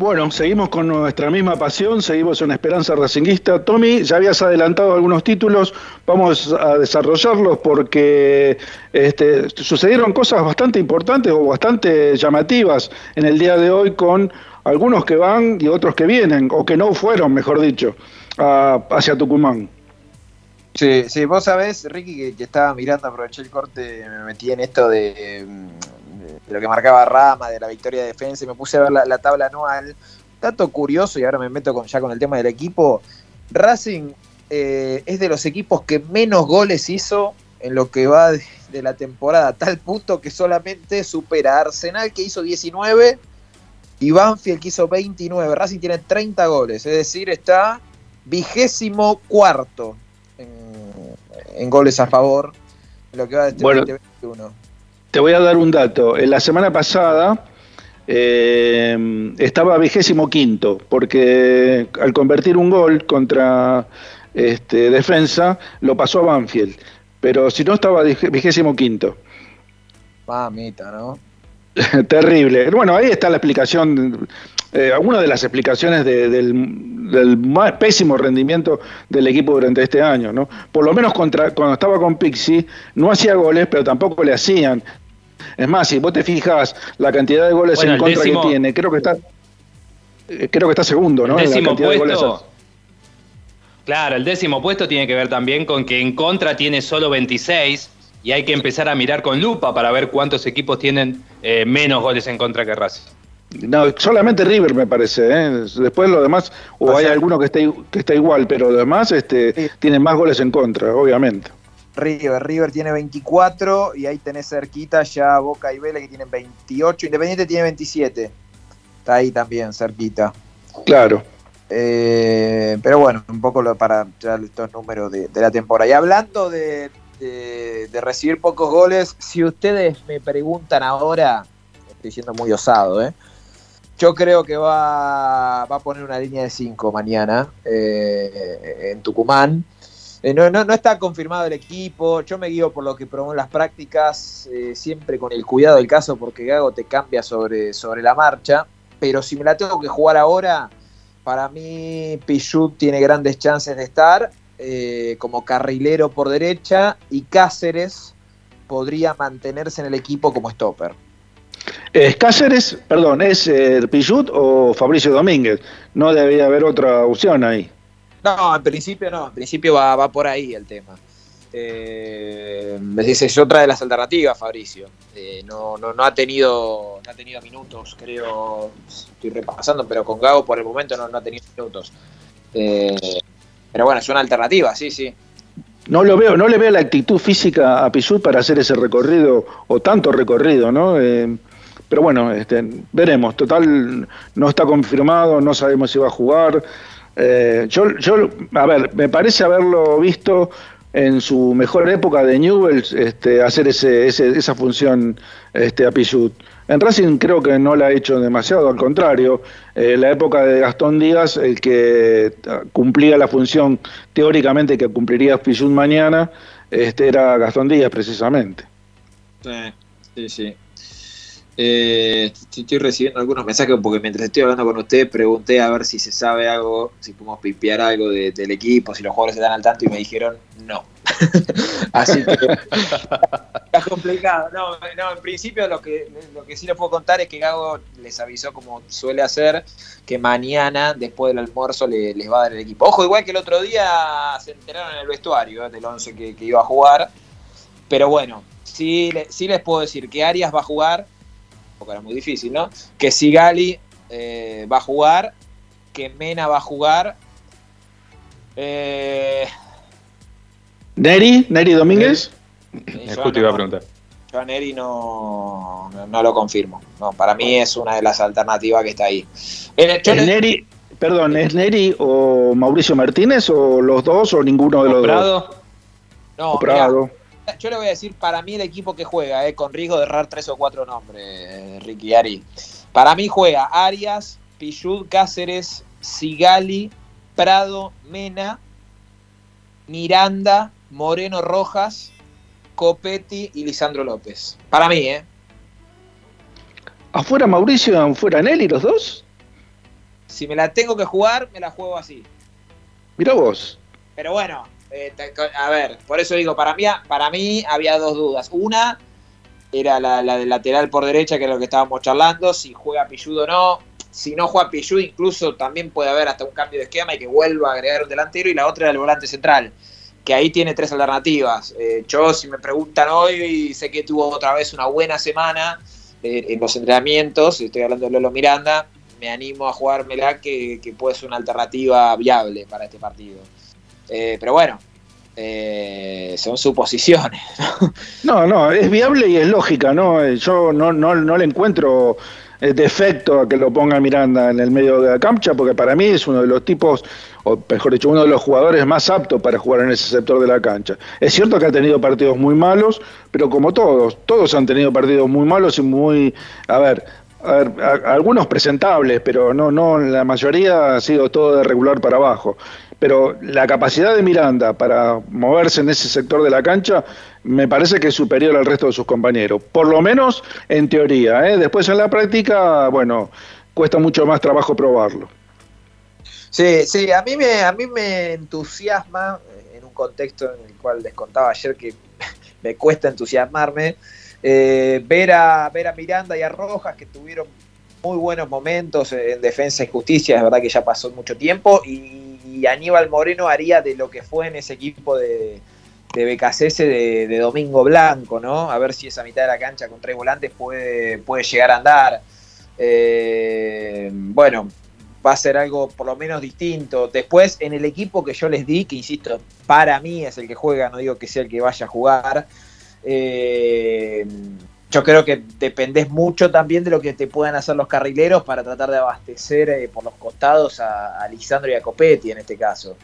Bueno, seguimos con nuestra misma pasión, seguimos en Esperanza Racinguista. Tommy, ya habías adelantado algunos títulos, vamos a desarrollarlos porque este, sucedieron cosas bastante importantes o bastante llamativas en el día de hoy con algunos que van y otros que vienen, o que no fueron, mejor dicho, a- hacia Tucumán.
Sí, sí, vos sabés, Ricky, que, que estaba mirando, aproveché el corte, me metí en esto de, mm, de lo que marcaba Rama, de la victoria de defensa, y me puse a ver la, la tabla anual. Dato curioso, y ahora me meto con, ya con el tema del equipo, Racing eh, es de los equipos que menos goles hizo en lo que va de, de la temporada, tal punto que solamente supera a Arsenal, que hizo 19, y Banfield, que hizo 29. Racing tiene 30 goles, es decir, está vigésimo cuarto en, en goles a favor en lo que va de este
Bueno.
2021.
Te voy a dar un dato. En la semana pasada eh, estaba vigésimo quinto, porque al convertir un gol contra este, defensa, lo pasó a Banfield. Pero si no, estaba vigésimo quinto.
Mamita, ¿no?
Terrible. Bueno, ahí está la explicación, eh, una de las explicaciones de- del, del ma- pésimo rendimiento del equipo durante este año, ¿no? Por lo menos contra, cuando estaba con Pixie, no hacía goles, pero tampoco le hacían. Es más, si vos te fijas la cantidad de goles
Bueno,
en contra
décimo-
que tiene, creo que está eh, creo que está segundo, ¿no?
El
En la
décimo
cantidad de goles.
puesto. Claro, el décimo puesto tiene que ver también con que en contra tiene solo 26 y hay que empezar a mirar con lupa para ver cuántos equipos tienen eh, menos goles en contra que Racing.
No, solamente River me parece, ¿eh? Después lo demás, o, hay alguno que esté, que está igual, pero lo demás este, tienen más goles en contra, obviamente.
River, River tiene 24 y ahí tenés cerquita ya Boca y Vélez que tienen 28, Independiente tiene 27. Está ahí también cerquita.
Claro.
Eh, pero bueno, un poco lo- para ya estos números de, de la temporada. Y hablando de, de- recibir pocos goles, si ustedes me preguntan ahora, estoy siendo muy osado, ¿eh? Yo creo que va, va a poner una línea de 5 mañana eh, en Tucumán. Eh, no, no, está confirmado el equipo. Yo me guío por lo que probó en las prácticas, eh, siempre con el cuidado del caso, porque Gago te cambia sobre, sobre la marcha. Pero si me la tengo que jugar ahora, para mí Pichut tiene grandes chances de estar eh, como carrilero por derecha y Cáceres podría mantenerse en el equipo como stopper.
¿Es Cáceres, perdón, es eh, Pichut o Fabricio Domínguez? No debería haber otra opción ahí.
No, en principio no, en principio va, va por ahí el tema. Eh, es otra de las alternativas, Fabricio. Eh, no, no, no ha tenido no ha tenido minutos, creo, estoy repasando, pero con Gago por el momento no, no ha tenido minutos. Eh, pero bueno, es una alternativa, sí, sí.
No lo veo, no le veo la actitud física a Pichut para hacer ese recorrido o tanto recorrido, ¿no? Eh, pero bueno, este, veremos. Total, no está confirmado, no sabemos si va a jugar. Eh, yo, yo, a ver, me parece haberlo visto en su mejor época de Newell's este, hacer ese, ese- esa función este, a Pichut. En Racing creo que no la ha hecho demasiado, al contrario, eh, la época de Gastón Díaz, el que ah, cumplía la función teóricamente que cumpliría Pichut mañana, este, era Gastón Díaz precisamente.
Sí, sí, sí. Eh, estoy recibiendo algunos mensajes porque mientras estoy hablando con usted pregunté a ver si se sabe algo, si podemos pipear algo de- del equipo, si los jugadores dan al tanto y me dijeron no. Así que está complicado. No, no, en principio lo que, lo que sí les puedo contar es que Gago les avisó como suele hacer que mañana después del almuerzo le- les va a dar el equipo. Ojo, igual que el otro día se enteraron en el vestuario eh, del 11 que, que iba a jugar. Pero bueno, sí, sí les puedo decir que Arias va a jugar, porque era muy difícil, ¿no? Que Sigali eh, va a jugar, que Mena va a jugar. Eh,
Neri, Neri Domínguez.
yo
Justo
no-
iba a preguntar.
yo a Neri no, no, no lo confirmo. No, para mí es una de las alternativas que está ahí. Eh, yo
¿Es Neri, perdón, ¿es Neri o Mauricio Martínez o los dos o ninguno de los dos?
Prado,
no,
O Prado.
Yo le voy a decir para mí el equipo que juega, eh, con riesgo de errar tres o cuatro nombres, eh, Ricky Ari. Para mí juega Arias, Pichud, Cáceres, Sigali, Prado, Mena, Miranda, Moreno Rojas, Copetti y Lisandro López. Para mí, ¿eh?
¿Afuera Mauricio, afuera Neri los dos?
Si me la tengo que jugar, me la juego así.
Mira vos.
Pero bueno, eh, a ver, por eso digo, para mí, para mí había dos dudas. Una era la, la del lateral por derecha, que es lo que estábamos charlando, si juega Pilludo o no. Si no juega Pilludo, incluso también puede haber hasta un cambio de esquema y que vuelva a agregar un delantero. Y la otra era el volante central, que ahí tiene tres alternativas. Eh, yo, si me preguntan hoy, sé que tuvo otra vez una buena semana eh, en los entrenamientos, estoy hablando de Lolo Miranda, me animo a jugármela que, que puede ser una alternativa viable para este partido. Eh, pero bueno, eh, son suposiciones.
No, no, es viable y es lógica, ¿no? Eh, Yo no, no, no le encuentro eh, defecto a que lo ponga Miranda en el medio de la cancha, porque para mí es uno de los tipos, o mejor dicho, uno de los jugadores más aptos para jugar en ese sector de la cancha. Es cierto que ha tenido partidos muy malos, pero como todos, todos han tenido partidos muy malos y muy, a ver, a ver, algunos presentables, pero no, no, la mayoría ha sido todo de regular para abajo. Pero la capacidad de Miranda para moverse en ese sector de la cancha me parece que es superior al resto de sus compañeros. Por lo menos en teoría. ¿eh? Después en la práctica, bueno, cuesta mucho más trabajo probarlo.
Sí, sí, a mí me, a mí me entusiasma, eh, en un contexto en el cual les contaba ayer que me cuesta entusiasmarme, eh, ver, a, ver a Miranda y a Rojas que tuvieron muy buenos momentos en defensa y justicia, es verdad que ya pasó mucho tiempo, y, y Aníbal Moreno haría de lo que fue en ese equipo de, de BKCS de, de Domingo Blanco, ¿no? A ver si esa mitad de la cancha con tres volantes puede, puede llegar a andar. Eh, bueno, va a ser algo por lo menos distinto. Después, en el equipo que yo les di, que insisto, para mí es el que juega, no digo que sea el que vaya a jugar, eh, yo creo que dependés mucho también de lo que te puedan hacer los carrileros para tratar de abastecer eh, por los costados a, a Lisandro y a Copetti en este caso.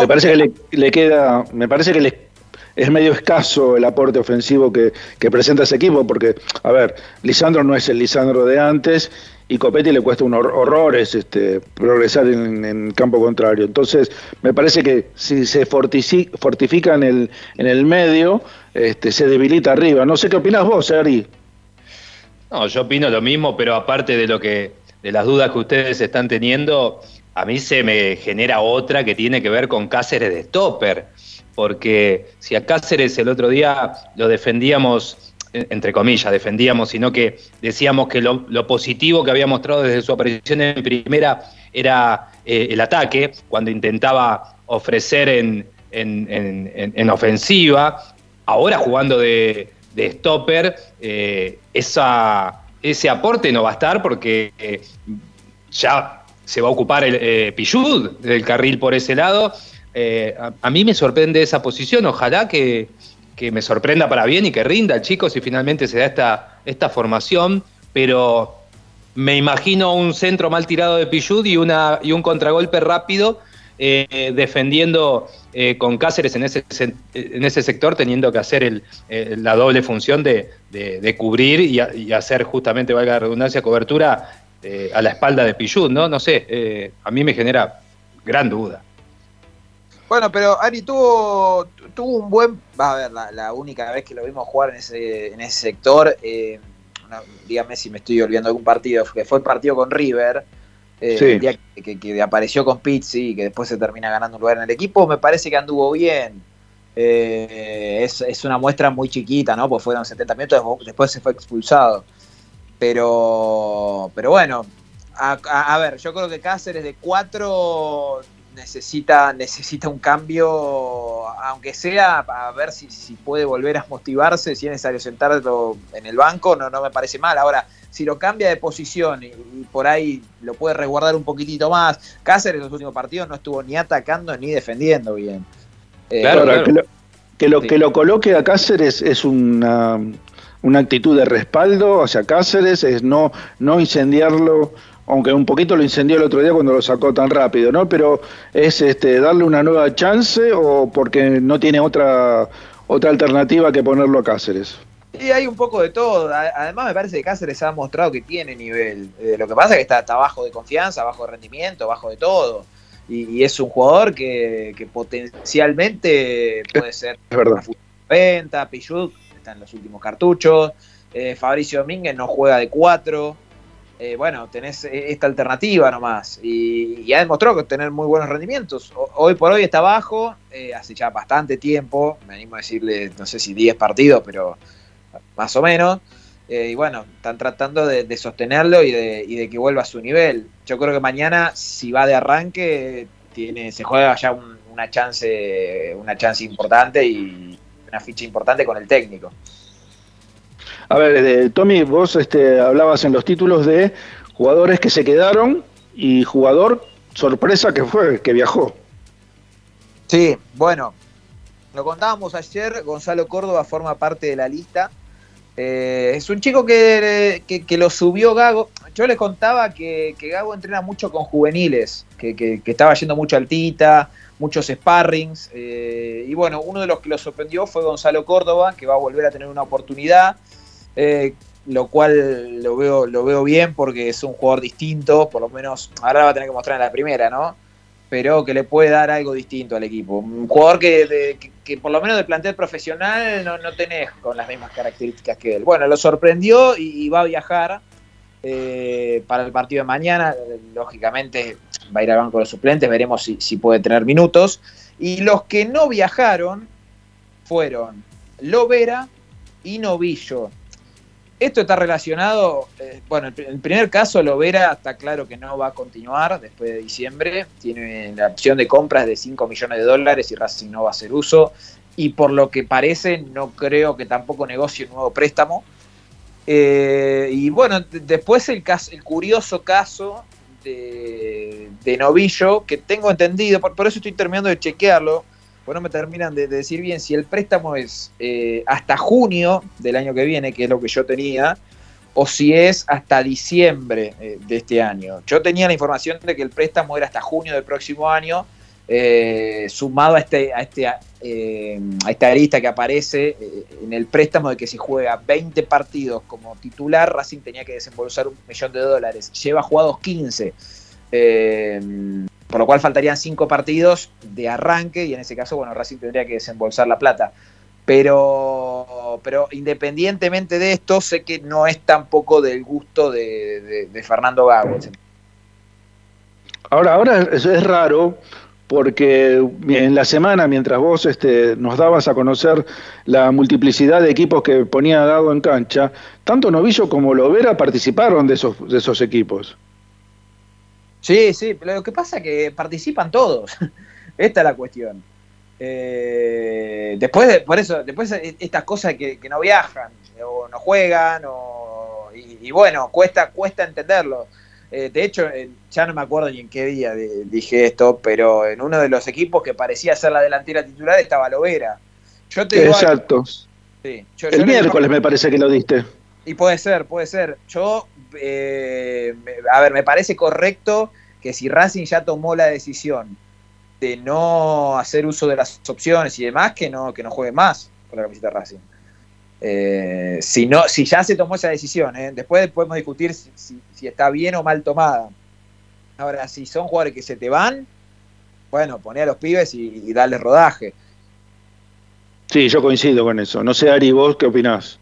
Me parece que le, le queda, me parece que le, es medio escaso el aporte ofensivo que, presenta ese equipo, porque, a ver, Lisandro no es el Lisandro de antes y Copetti le cuesta unos horrores este, progresar en, campo contrario. Entonces, me parece que si se fortifica en el, en el medio, este, se debilita arriba. No sé qué opinas vos, Ari.
No, yo opino lo mismo, pero aparte de lo que, de las dudas que ustedes están teniendo, a mí se me genera otra que tiene que ver con Cáceres de Stopper. Porque si a Cáceres el otro día lo defendíamos, entre comillas, defendíamos, sino que decíamos que lo, positivo que había mostrado desde su aparición en primera era eh, el ataque, cuando intentaba ofrecer en, en- en- en- en ofensiva, ahora jugando de, de stopper, eh, ese aporte no va a estar porque eh, ya se va a ocupar el eh, Pillud del carril por ese lado. Eh, a, mí me sorprende esa posición, ojalá que, que me sorprenda para bien y que rinda el chico si finalmente se da esta, esta formación, pero me imagino un centro mal tirado de Pillud y, una, y un contragolpe rápido eh, defendiendo eh, con Cáceres en ese, se- en ese sector, teniendo que hacer el, la doble función de, de- cubrir y, y hacer justamente, valga la redundancia, cobertura a la espalda de Pillud, ¿no? No sé, a mí me genera gran duda.
Bueno, pero Ari tuvo, tuvo un buen. Va a ver, la, la única vez que lo vimos jugar en ese, en ese sector, eh, no, dígame si me estoy olvidando de algún partido, que fue el partido con River, eh,
Sí.
el día que, que- que apareció con Pizzi y que después se termina ganando un lugar en el equipo, me parece que anduvo bien. Eh, es, es una muestra muy chiquita, ¿no? Pues fueron 70 minutos, después se fue expulsado. Pero, pero bueno, a, a- a ver, yo creo que Cáceres de 4 necesita, necesita un cambio, aunque sea a ver si, si puede volver a motivarse, si es necesario sentarlo en el banco, no, no me parece mal. Ahora, si lo cambia de posición y, y por ahí lo puede resguardar un poquitito más, Cáceres en los últimos partidos no estuvo ni atacando ni defendiendo bien. Eh,
Ahora, Que, lo, que, lo, que lo coloque a Cáceres es una, una actitud de respaldo hacia Cáceres, es no, no incendiarlo, aunque un poquito lo incendió el otro día cuando lo sacó tan rápido, ¿no? Pero es este darle una nueva chance o porque no tiene otra, otra alternativa que ponerlo a Cáceres.
Y hay un poco de todo. Además, me parece que Cáceres ha mostrado que tiene nivel. Eh, lo que pasa es que está, está bajo de confianza, bajo de rendimiento, bajo de todo. Y, y es un jugador que, que potencialmente puede ser
Es verdad.
venta. Pichut está en los últimos cartuchos. eh, Fabricio Domínguez no juega de cuatro. Eh, bueno, tenés eh, esta alternativa nomás. Y, y ha demostrado que tener muy buenos rendimientos. Hoy por hoy está bajo, eh, hace ya bastante tiempo. Me animo a decirle, no sé si 10 partidos, pero más o menos. Eh, y bueno, están tratando de, de sostenerlo y de, y de que vuelva a su nivel. Yo creo que mañana, si va de arranque, tiene, se juega ya un- una chance, una chance importante y una ficha importante con el técnico.
A ver, eh, Tommy, vos este, hablabas en los títulos de jugadores que se quedaron y jugador sorpresa que fue, que viajó.
Sí, bueno, lo contábamos ayer, Gonzalo Córdoba forma parte de la lista. Eh, es un chico que, que- lo subió Gago. Yo les contaba que, que Gago entrena mucho con juveniles, que estaba yendo mucho altita, muchos sparrings. eh, y bueno, uno de los que lo sorprendió fue Gonzalo Córdoba, que va a volver a tener una oportunidad. Eh, lo cual lo veo, lo veo bien porque es un jugador distinto, por lo menos ahora va a tener que mostrar en la primera, ¿no? Pero que le puede dar algo distinto al equipo. Un jugador que, que- por lo menos de plantel profesional no, no tenés con las mismas características que él. Bueno, lo sorprendió y, y va a viajar eh, para el partido de mañana. Lógicamente va a ir al banco de los suplentes, veremos si, si puede tener minutos. Y los que no viajaron fueron Lovera y Novillo. Esto está relacionado, eh, bueno, en el primer caso Lovera está claro que no va a continuar después de diciembre, tiene la opción de compras de 5 millones de dólares y Racing no va a hacer uso, y por lo que parece no creo que tampoco negocie un nuevo préstamo. Eh, y bueno, después el, caso, el curioso caso de, Novillo, que tengo entendido, por eso estoy terminando de chequearlo, pues no me terminan de, de decir bien si el préstamo es eh, hasta junio del año que viene, que es lo que yo tenía, o si es hasta diciembre eh, de este año. Yo tenía la información de que el préstamo era hasta junio del próximo año, eh, sumado a, este, a, este, eh, a esta lista que aparece en el préstamo de que si juega 20 partidos como titular, Racing tenía que desembolsar un millón de dólares. Lleva jugados 15. Por lo cual faltarían 5 partidos de arranque y en ese caso, bueno, Racing tendría que desembolsar la plata. Pero, pero independientemente de esto, sé que no es tampoco del gusto de Fernando Gago.
Ahora, ahora es, es raro porque en la semana, mientras vos este, nos dabas a conocer la multiplicidad de equipos que ponía Gago en cancha, tanto Novillo como Lovera participaron de esos, de esos equipos.
Sí, sí, pero lo que pasa es que participan todos. Esta es la cuestión. Eh, después, de- por eso, después estas cosas que, que no viajan, o no juegan, o, y, y bueno, cuesta, cuesta entenderlo. Eh, de hecho, eh, ya no me acuerdo ni en qué día de- dije esto, pero en uno de los equipos que parecía ser la delantera titular estaba Lovera. Yo te digo algo-
Exacto.
sí, yo- yo
El
digo-
miércoles me parece que lo diste.
y puede ser, puede ser. Yo, eh, a ver, me parece correcto que si Racing ya tomó la decisión de no hacer uso de las opciones y demás, que no, que no juegue más con la camiseta de Racing. Eh, si, no, si ya se tomó esa decisión, ¿eh? después podemos discutir si, si- si está bien o mal tomada. Ahora, si son jugadores que se te van, bueno, poné a los pibes y, y darle rodaje.
Sí, yo coincido con eso. No sé, Ari, vos qué opinás.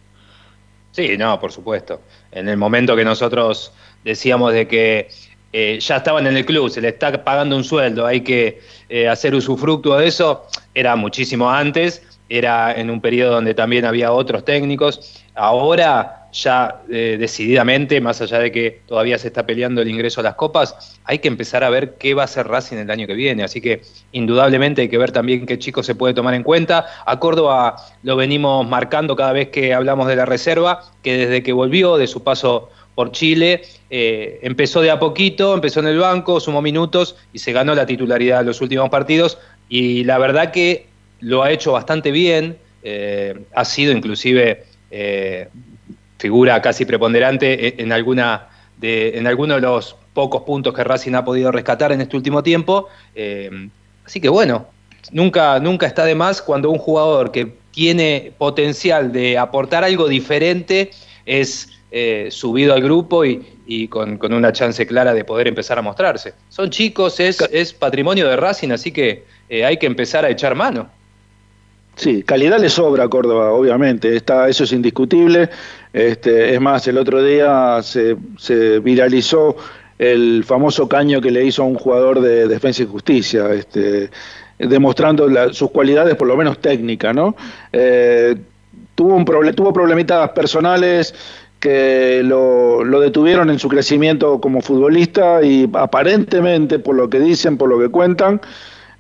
Sí, no, por supuesto. En el momento que nosotros decíamos de que eh, ya estaban en el club, se le está pagando un sueldo, hay que eh, hacer usufructo de eso, era muchísimo antes, era en un periodo donde también había otros técnicos. Ahora ya eh, decididamente, más allá de que todavía se está peleando el ingreso a las copas, hay que empezar a ver qué va a hacer Racing el año que viene. Así que indudablemente hay que ver también qué chicos se puede tomar en cuenta. A Córdoba lo venimos marcando cada vez que hablamos de la reserva, que desde que volvió de su paso por Chile, eh, empezó de a poquito, empezó en el banco, sumó minutos y se ganó la titularidad en los últimos partidos. Y la verdad que lo ha hecho bastante bien, eh, ha sido inclusive eh, figura casi preponderante en, en alguna de, en alguno de los pocos puntos que Racing ha podido rescatar en este último tiempo. Eh, así que bueno, nunca, nunca está de más cuando un jugador que tiene potencial de aportar algo diferente es eh, subido al grupo y, y con, con una chance clara de poder empezar a mostrarse. Son chicos, es, es patrimonio de Racing, así que eh, hay que empezar a echar mano.
Sí, calidad le sobra a Córdoba, obviamente, está, eso es indiscutible. Este, es más, el otro día se, se viralizó el famoso caño que le hizo a un jugador de Defensa y Justicia, este, demostrando sus cualidades, por lo menos técnicas, ¿no? Eh, tuvo, un proble- tuvo problemitas personales que lo, lo detuvieron en su crecimiento como futbolista y aparentemente, por lo que dicen, por lo que cuentan,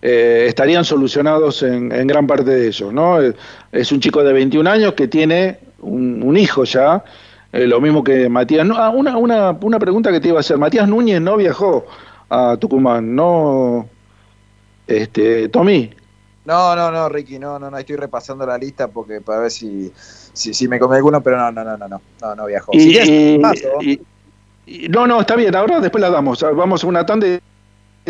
eh, estarían solucionados en, en gran parte de ellos. ¿no? Eh, Es un chico de 21 años que tiene un, un hijo ya, eh, lo mismo que Matías. Ah, una, una, una pregunta que te iba a hacer. Matías Núñez no viajó a Tucumán, ¿no? Este, Tommy.
No, no, no, Ricky, no, no, no, estoy repasando la lista porque para ver si, si, si me comí alguno, pero no, no, no, no, no, no, no viajó.
Y-
Si quieres,
y-
paso.
y- y- no, no, está bien, ahora después la damos. Vamos a una tanda y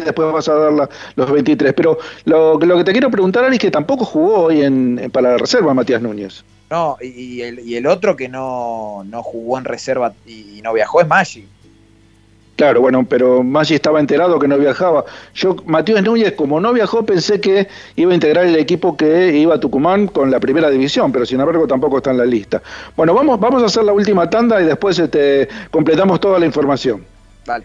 después vas a dar la- los 23. Pero lo, lo que te quiero preguntar, Ari, es que tampoco jugó hoy en, en- para la reserva Matías Núñez.
No, y, y el, y el otro que no, no jugó en reserva y, y no viajó es Maggi.
Claro, bueno, pero Maggi estaba enterado que no viajaba. Yo, Matías Núñez, como no viajó, pensé que iba a integrar el equipo que iba a Tucumán con la primera división, pero sin embargo tampoco está en la lista. Bueno, vamos, vamos a hacer la última tanda y después este, completamos toda la información.
Vale.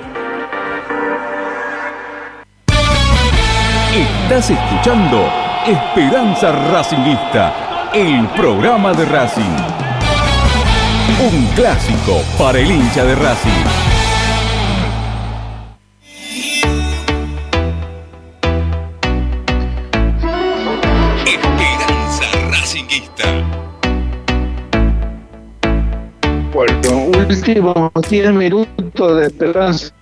Estás escuchando Esperanza Racingista, el programa de Racing. Un clásico para el hincha de Racing. Esperanza Racingista.
Bueno, últimos 10 minutos de esperanza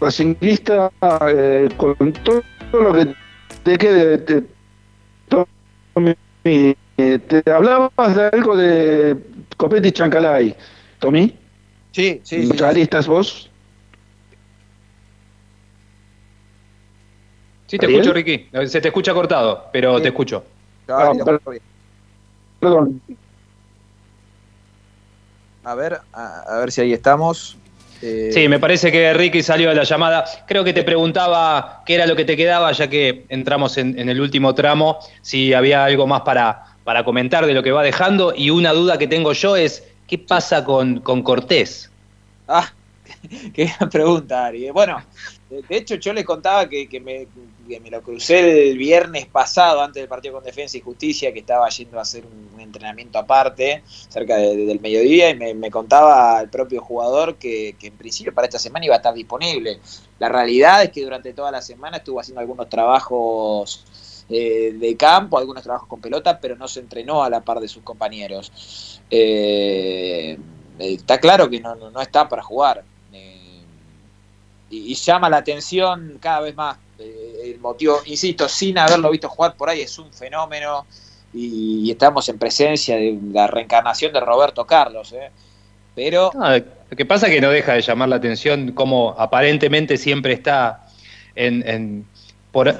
racinguista eh, con todo lo que te quede. Te, Tommy, te hablabas de algo de Copetti Chancalay, Tommy.
Sí, sí, sí.
¿Ahí estás vos?
Sí, te
¿Ariel?
escucho, Ricky. Se te escucha cortado, pero te escucho.
Ah, per- perdón.
A ver, a, a ver si ahí estamos. Eh,
Sí, me parece que Ricky salió de la llamada. Creo que te preguntaba qué era lo que te quedaba, ya que entramos en, en el último tramo, si había algo más para, para comentar de lo que va dejando. Y una duda que tengo yo es, ¿qué pasa con, con Cortés?
Ah, qué pregunta, Ari. Bueno, de, hecho yo les contaba que, que me, que me lo crucé el viernes pasado, antes del partido con Defensa y Justicia, que estaba yendo a hacer un, entrenamiento aparte, cerca de- de- del mediodía, y me, me contaba el propio jugador que, que en principio para esta semana iba a estar disponible. La realidad es que durante toda la semana estuvo haciendo algunos trabajos eh, de campo, algunos trabajos con pelota, pero no se entrenó a la par de sus compañeros. Eh, eh, está claro que no, no, no está para jugar. Y, llama la atención cada vez más Eh, el motivo, insisto, sin haberlo visto jugar por ahí, es un fenómeno y, estamos en presencia de la reencarnación de Roberto Carlos. ¿eh? Pero.
lo que pasa es que no deja de llamar la atención como aparentemente siempre está en, por,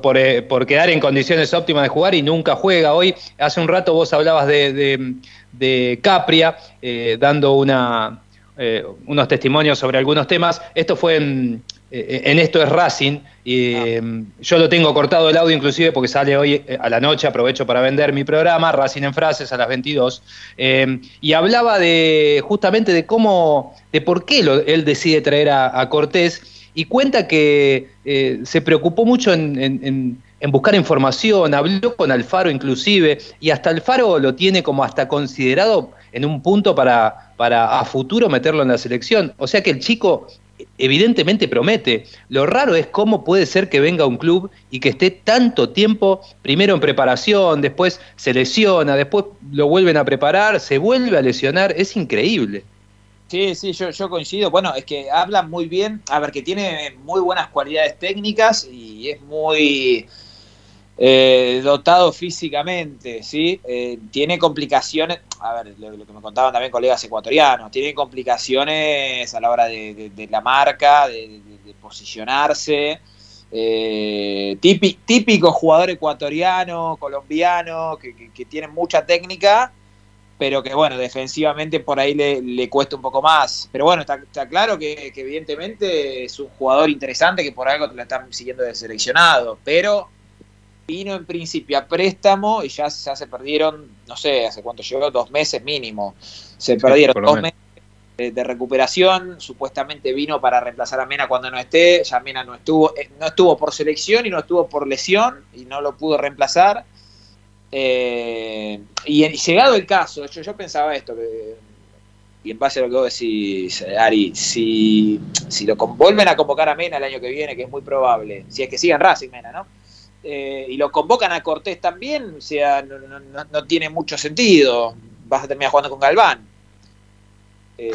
por, eh, por, quedar en condiciones óptimas de jugar y nunca juega. Hoy, hace un rato vos hablabas de, de, Capria, dando una, eh, unos testimonios sobre algunos temas. Esto fue en, en Esto es Racing. Y, ah. Yo lo tengo cortado el audio inclusive porque sale hoy a la noche, aprovecho para vender mi programa, Racing en Frases, a las 22. y hablaba de justamente de cómo, de por qué él decide traer a, a Cortés y cuenta que eh, se preocupó mucho en, buscar información, habló con Alfaro inclusive, y hasta Alfaro lo tiene como hasta considerado en un punto para, para a futuro meterlo en la selección. O sea que el chico evidentemente promete. Lo raro es cómo puede ser que venga un club y que esté tanto tiempo, primero en preparación, después se lesiona, después lo vuelven a preparar, se vuelve a lesionar, es increíble.
Sí, sí, yo, yo coincido. Bueno, es que habla muy bien, a ver, que tiene muy buenas cualidades técnicas y es muy eh, dotado físicamente, ¿sí? Eh, tiene complicaciones, a ver, lo, que me contaban también colegas ecuatorianos, tiene complicaciones a la hora de, la marca, de, posicionarse. Eh, típico, jugador ecuatoriano, colombiano, que, tiene mucha técnica pero que bueno, defensivamente por ahí le, cuesta un poco más. Pero bueno, está, claro que, evidentemente es un jugador interesante que por algo la están siguiendo de seleccionado, pero vino en principio a préstamo y ya, se perdieron, no sé, hace cuánto llegó, dos meses mínimo. Se perdieron dos meses de, recuperación, supuestamente vino para reemplazar a Mena cuando no esté, ya Mena no estuvo, eh, no estuvo por selección y no estuvo por lesión y no lo pudo reemplazar eh, y, llegado el caso, yo, pensaba esto, y en base a lo que vos decís, Ari, si, si lo vuelven a convocar a Mena el año que viene, que es muy probable, si es que sigan Racing Mena, ¿no? Eh, y lo convocan a Cortés también, o sea, no, tiene mucho sentido. Vas a terminar jugando con Galván. Eh,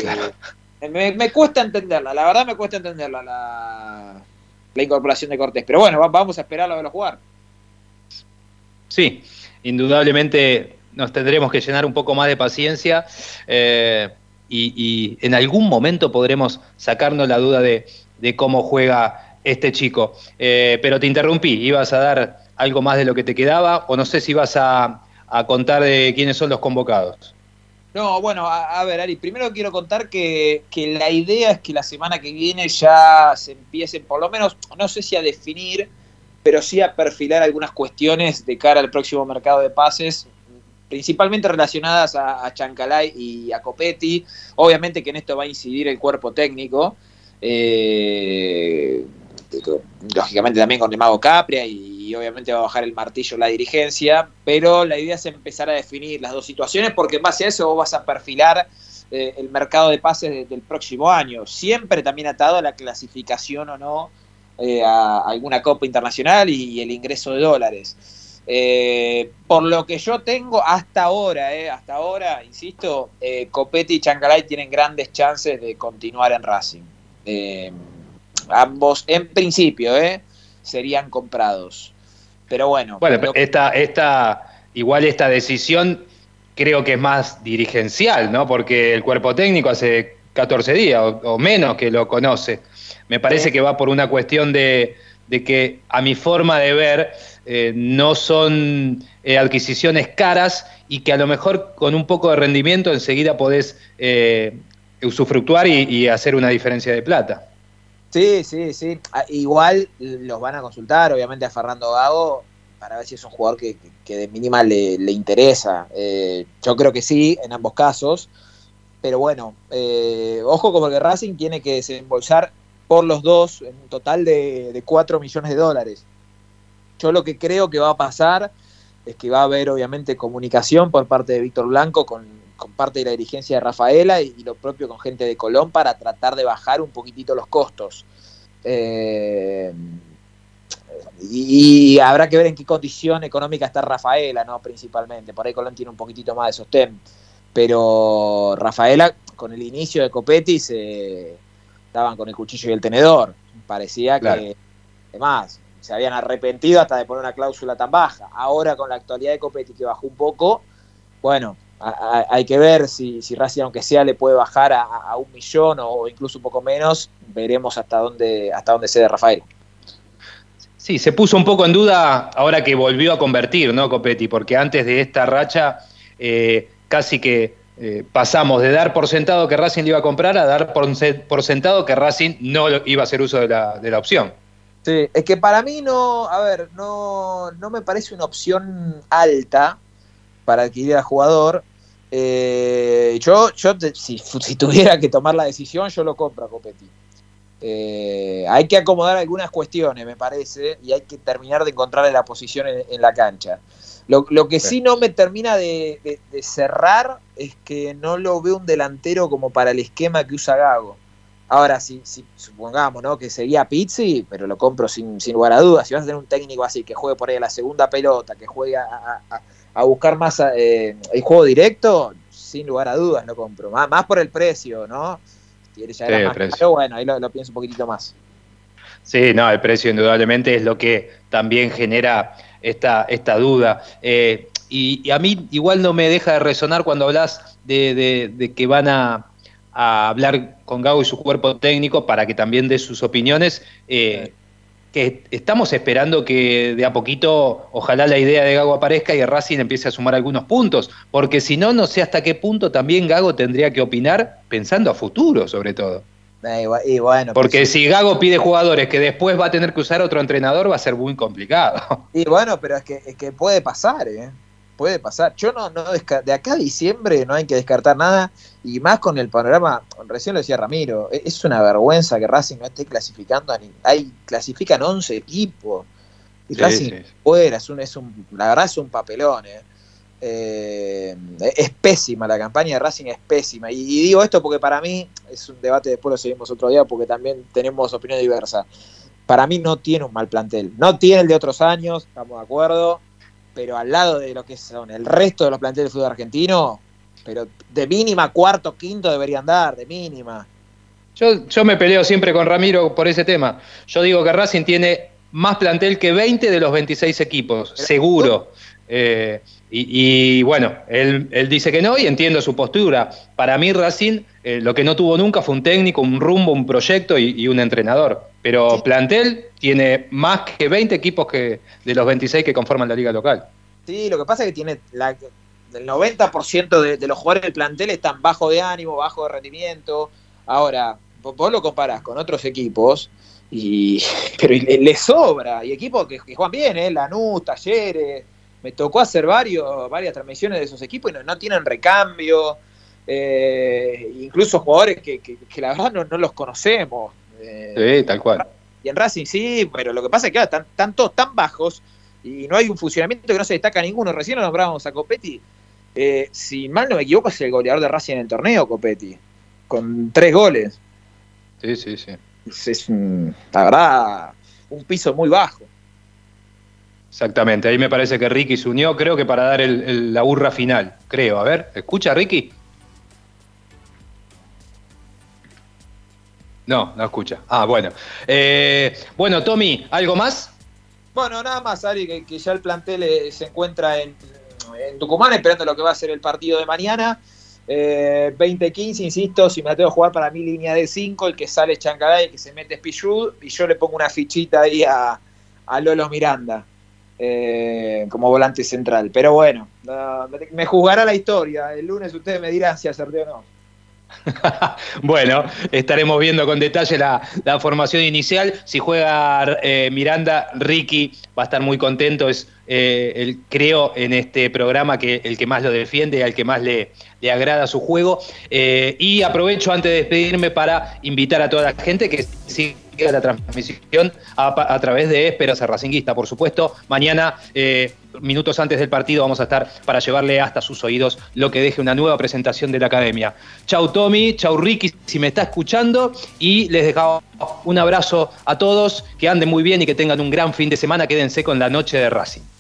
me, cuesta entenderla, la verdad me cuesta entenderla la, la incorporación de Cortés. Pero bueno, vamos a esperarlo a verlo jugar.
Sí, indudablemente nos tendremos que llenar un poco más de paciencia eh, y, en algún momento podremos sacarnos la duda de, cómo juega este chico. Eh, pero te interrumpí, ibas a dar algo más de lo que te quedaba o no sé si vas a, contar de quiénes son los convocados.
No, bueno, a, ver, Ari, primero quiero contar que, que, la idea es que la semana que viene ya se empiecen, por lo menos, no sé si a definir, pero sí a perfilar algunas cuestiones de cara al próximo mercado de pases, principalmente relacionadas a, Chancalay y a Copetti. Obviamente que en esto va a incidir el cuerpo técnico, eh, lógicamente también con el Mago Capria y, obviamente va a bajar el martillo la dirigencia, pero la idea es empezar a definir las dos situaciones porque en base a eso vos vas a perfilar eh, el mercado de pases del próximo año, siempre también atado a la clasificación o no eh, a alguna copa internacional y, el ingreso de dólares. Eh, por lo que yo tengo hasta ahora, hasta ahora, insisto, Copetti y Chancalay tienen grandes chances de continuar en Racing. Ambos, en principio, serían comprados. Pero bueno.
Bueno, esta, esta, igual esta decisión creo que es más dirigencial, ¿no? Porque el cuerpo técnico hace 14 días o menos que lo conoce. Me parece que va por una cuestión de, que a mi forma de ver eh, no son eh, adquisiciones caras y que a lo mejor con un poco de rendimiento enseguida podés eh, usufructuar y, hacer una diferencia de plata.
Sí, sí, sí. Ah, igual los van a consultar, obviamente, a Fernando Gago para ver si es un jugador que, de mínima le, interesa. yo creo que sí, en ambos casos. Pero bueno, ojo como que Racing tiene que desembolsar por los dos, en un total de, de 4 millones de dólares. Yo lo que creo que va a pasar es que va a haber obviamente comunicación por parte de Víctor Blanco con, parte de la dirigencia de Rafaela y, lo propio con gente de Colón para tratar de bajar un poquitito los costos. Eh, y, habrá que ver en qué condición económica está Rafaela, ¿no? Principalmente. Por ahí Colón tiene un poquitito más de sostén. Pero Rafaela, con el inicio de Copetti, se estaban con el cuchillo y el tenedor. Parecía que, además, se habían arrepentido hasta de poner una cláusula tan baja. Ahora con la actualidad de Copetti que bajó un poco, bueno, hay que ver si, si Racing, aunque sea, le puede bajar a, un millón o, incluso un poco menos. Veremos hasta dónde, hasta dónde cede Rafael.
Sí, se puso un poco en duda ahora que volvió a convertir, ¿no, Copetti? Porque antes de esta racha eh, casi que eh, pasamos de dar por sentado que Racing le iba a comprar a dar por, sentado que Racing no iba a hacer uso de la, de la opción.
Sí, es que para mí no, a ver, no, no me parece una opción alta para adquirir al jugador. Eh, yo, yo si, si, tuviera que tomar la decisión, yo lo compro a Copetti. Eh, hay que acomodar algunas cuestiones, me parece, y hay que terminar de encontrarle la posición en la cancha. Lo, que sí no me termina de, cerrar es que no lo veo un delantero como para el esquema que usa Gago. Ahora, si, si supongamos ¿no? que sería Pizzi, pero lo compro sin, lugar a dudas. Si vas a tener un técnico así que juegue por ahí a la segunda pelota, que juegue a, buscar más eh, el juego directo, sin lugar a dudas lo compro. Más, más por el precio, ¿no? Si ya era más bueno, ahí lo, lo pienso un poquitito más.
Sí, no, el precio indudablemente es lo que también genera esta, esta duda. Eh, y, a mí igual no me deja de resonar cuando hablas de, que van a, hablar con Gago y su cuerpo técnico para que también dé sus opiniones. Eh, que estamos esperando que de a poquito, ojalá la idea de Gago aparezca y Racing empiece a sumar algunos puntos, porque si no, no sé hasta qué punto también Gago tendría que opinar pensando a futuro, sobre todo.
Y bueno,
Porque si Gago pide jugadores que después va a tener que usar otro entrenador, va a ser muy complicado.
Y bueno, pero es que, es que puede pasar, ¿eh? Puede pasar. Yo no, no de acá a diciembre no hay que descartar nada, y más con el panorama, recién lo decía Ramiro, e, es una vergüenza que Racing no esté clasificando, a ni, hay, clasifican 11 equipos, y Racing fuera, es un, es un, la verdad es un papelón, ¿eh? Eh, es pésima, la campaña de Racing es pésima. Y, digo esto porque para mí, es un debate, después lo seguimos otro día porque también tenemos opinión diversa. Para mí no tiene un mal plantel. No tiene el de otros años, estamos de acuerdo, pero al lado de lo que son el resto de los planteles del fútbol argentino, pero de mínima cuarto, quinto deberían dar, de mínima.
Yo, yo me peleo siempre con Ramiro por ese tema. Yo digo que Racing tiene más plantel que 20 de los 26 equipos, seguro. Eh, y, bueno, él, dice que no y entiendo su postura. Para mí Racing eh, lo que no tuvo nunca fue un técnico, un rumbo, un proyecto y, un entrenador. Pero plantel tiene más que 20 equipos que de los 26 que conforman la liga local.
Sí, lo que pasa es que tiene la, el 90% de, los jugadores del plantel están bajo de ánimo, bajo de rendimiento. Ahora, vos lo comparás con otros equipos y pero le, sobra. Y equipos que, juegan bien, ¿eh? Lanús, Talleres me tocó hacer varios, varias transmisiones de esos equipos y no, tienen recambio, eh, incluso jugadores que, la verdad no, los conocemos.
Eh, sí, tal cual.
Y en Racing sí, pero lo que pasa es que están, todos tan bajos y no hay un funcionamiento que no se destaca ninguno. Recién lo nombrábamos a Copetti. Eh, si mal no me equivoco, es el goleador de Racing en el torneo, Copetti, con tres goles.
Sí, sí, sí.
Es, la verdad, un piso muy bajo.
Exactamente, ahí me parece que Ricky se unió, creo que para dar la burra final, creo. A ver, ¿escucha Ricky? No, no escucha. Ah, bueno. Eh, bueno, Tommy, ¿algo más?
Bueno, nada más, Ari, que, ya el plantel eh, se encuentra en, Tucumán esperando lo que va a ser el partido de mañana. Eh, 20-15, insisto, si me tengo que jugar para mi línea de 5, el que sale es Chancaday, el que se mete es y yo le pongo una fichita ahí a, a Lolo Miranda. Eh, como volante central. Pero bueno, me juzgará la historia. El lunes ustedes me dirán si acerté o no.
bueno, estaremos viendo con detalle la, formación inicial. Si juega eh, Miranda, Ricky va a estar muy contento. Es, eh, el, creo, en este programa que el que más lo defiende, al que más le, le agrada su juego. y aprovecho antes de despedirme para invitar a toda la gente que siga la transmisión a, través de Esperanza Racinguista, por supuesto. Mañana, eh, minutos antes del partido, vamos a estar para llevarle hasta sus oídos lo que deje una nueva presentación de la academia. Chau Tommy, chau Ricky, si me está escuchando, y les dejamos un abrazo a todos, que anden muy bien y que tengan un gran fin de semana. Quédense con la noche de Racing.